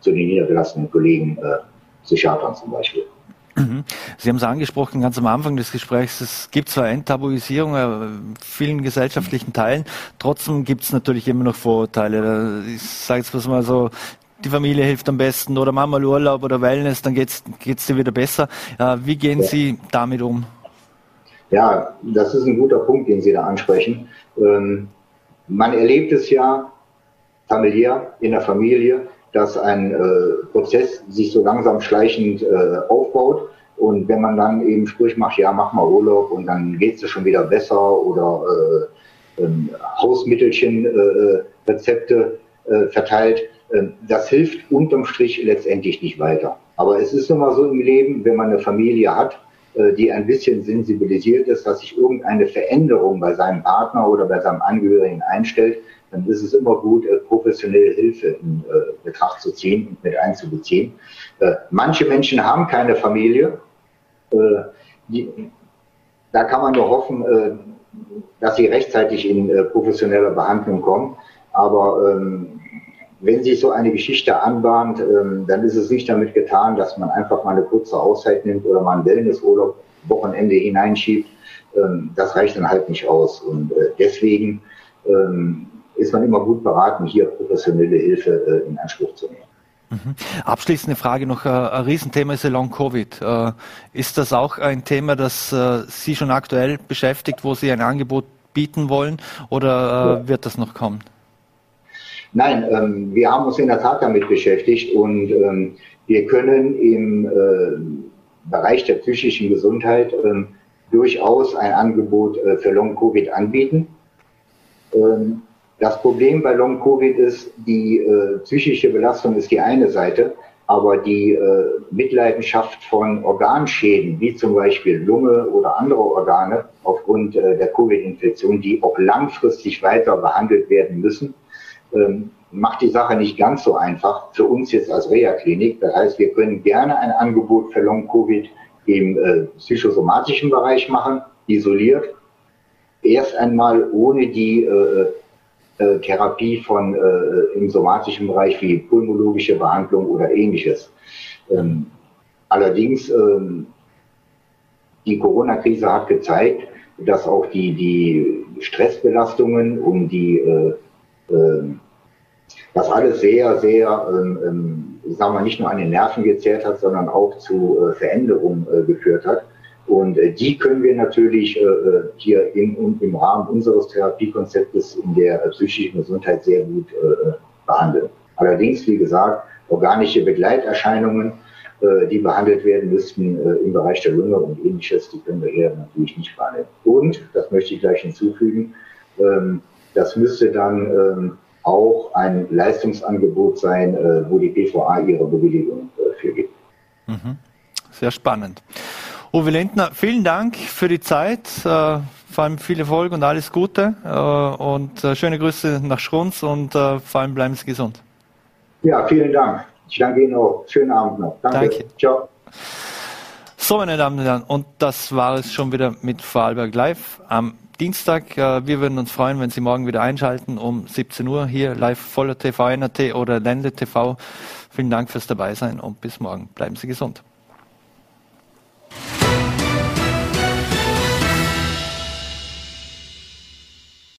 zu den niedergelassenen Kollegen Psychiatern zum Beispiel. Mhm. Sie haben es angesprochen, ganz am Anfang des Gesprächs, es gibt zwar Enttabuisierung in vielen gesellschaftlichen Teilen, trotzdem gibt es natürlich immer noch Vorurteile. Ich sage jetzt mal so, die Familie hilft am besten oder Mama Urlaub oder Wellness, dann geht es dir wieder besser. Wie gehen ja. Sie damit um? Ja, das ist ein guter Punkt, den Sie da ansprechen. Ähm, man erlebt es ja familiär in der Familie, dass ein äh, Prozess sich so langsam schleichend äh, aufbaut. Und wenn man dann eben Sprüche macht, ja, mach mal Urlaub und dann geht's dir schon wieder besser oder äh, ähm, Hausmittelchen, äh, Rezepte äh, verteilt, äh, das hilft unterm Strich letztendlich nicht weiter. Aber es ist immer so im Leben, wenn man eine Familie hat, äh, die ein bisschen sensibilisiert ist, dass sich irgendeine Veränderung bei seinem Partner oder bei seinem Angehörigen einstellt, dann ist es immer gut, äh, professionelle Hilfe in äh, Betracht zu ziehen und mit einzubeziehen. Äh, manche Menschen haben keine Familie. Die, da kann man nur hoffen, dass sie rechtzeitig in professionelle Behandlung kommen. Aber ähm, wenn sich so eine Geschichte anbahnt, ähm, dann ist es nicht damit getan, dass man einfach mal eine kurze Auszeit nimmt oder mal einen Wellnessurlaub Wochenende hineinschiebt. Ähm, das reicht dann halt nicht aus. Und deswegen ist man immer gut beraten, hier professionelle Hilfe äh, in Anspruch zu nehmen. Mhm. Abschließende Frage noch, äh, ein Riesenthema ist Long-Covid. Äh, ist das auch ein Thema, das Sie schon aktuell beschäftigt, wo Sie ein Angebot bieten wollen oder wird das noch kommen? Nein, ähm, wir haben uns in der Tat damit beschäftigt und ähm, wir können im äh, Bereich der psychischen Gesundheit ähm, durchaus ein Angebot äh, für Long-Covid anbieten. Ähm, das Problem bei Long-Covid ist, die äh, psychische Belastung ist die eine Seite, aber die äh, Mitleidenschaft von Organschäden, wie zum Beispiel Lunge oder andere Organe aufgrund äh, der Covid-Infektion, die auch langfristig weiter behandelt werden müssen, ähm, macht die Sache nicht ganz so einfach für uns jetzt als Reha-Klinik. Das heißt, wir können gerne ein Angebot für Long-Covid im äh, psychosomatischen Bereich machen, isoliert. Erst einmal ohne die äh, äh, Therapie von äh, im somatischen Bereich wie pulmologische Behandlung oder ähnliches. Ähm, allerdings ähm, die Corona-Krise hat gezeigt, dass auch die, die Stressbelastungen und die äh, äh, das alles sehr, sehr, ähm, ähm, sagen wir, nicht nur an den Nerven gezerrt hat, sondern auch zu äh, Veränderungen äh, geführt hat. Und äh, die können wir natürlich äh, äh hier im, im Rahmen unseres Therapiekonzeptes in der psychischen Gesundheit sehr gut behandeln. Allerdings, wie gesagt, organische Begleiterscheinungen, die behandelt werden müssten im Bereich der Lunge und ähnliches, die können wir hier natürlich nicht behandeln. Und, das möchte ich gleich hinzufügen, ähm, das müsste dann ähm, auch ein Leistungsangebot sein, wo die PVA ihre Bewilligung für gibt. Mhm. Sehr spannend. Uwe Lindner, vielen Dank für die Zeit, äh, vor allem viel Erfolg und alles Gute äh, und äh, schöne Grüße nach Schrunz und vor allem bleiben Sie gesund. Ja, vielen Dank. Ich danke Ihnen auch. Schönen Abend noch. Danke. Danke. Ciao. So, meine Damen und Herren, und das war es schon wieder mit Vorarlberg Live am Dienstag. Wir würden uns freuen, wenn Sie morgen wieder einschalten um 17 Uhr hier live voller TV, NRT oder Ländle TV. Vielen Dank fürs Dabeisein und bis morgen. Bleiben Sie gesund. Bye.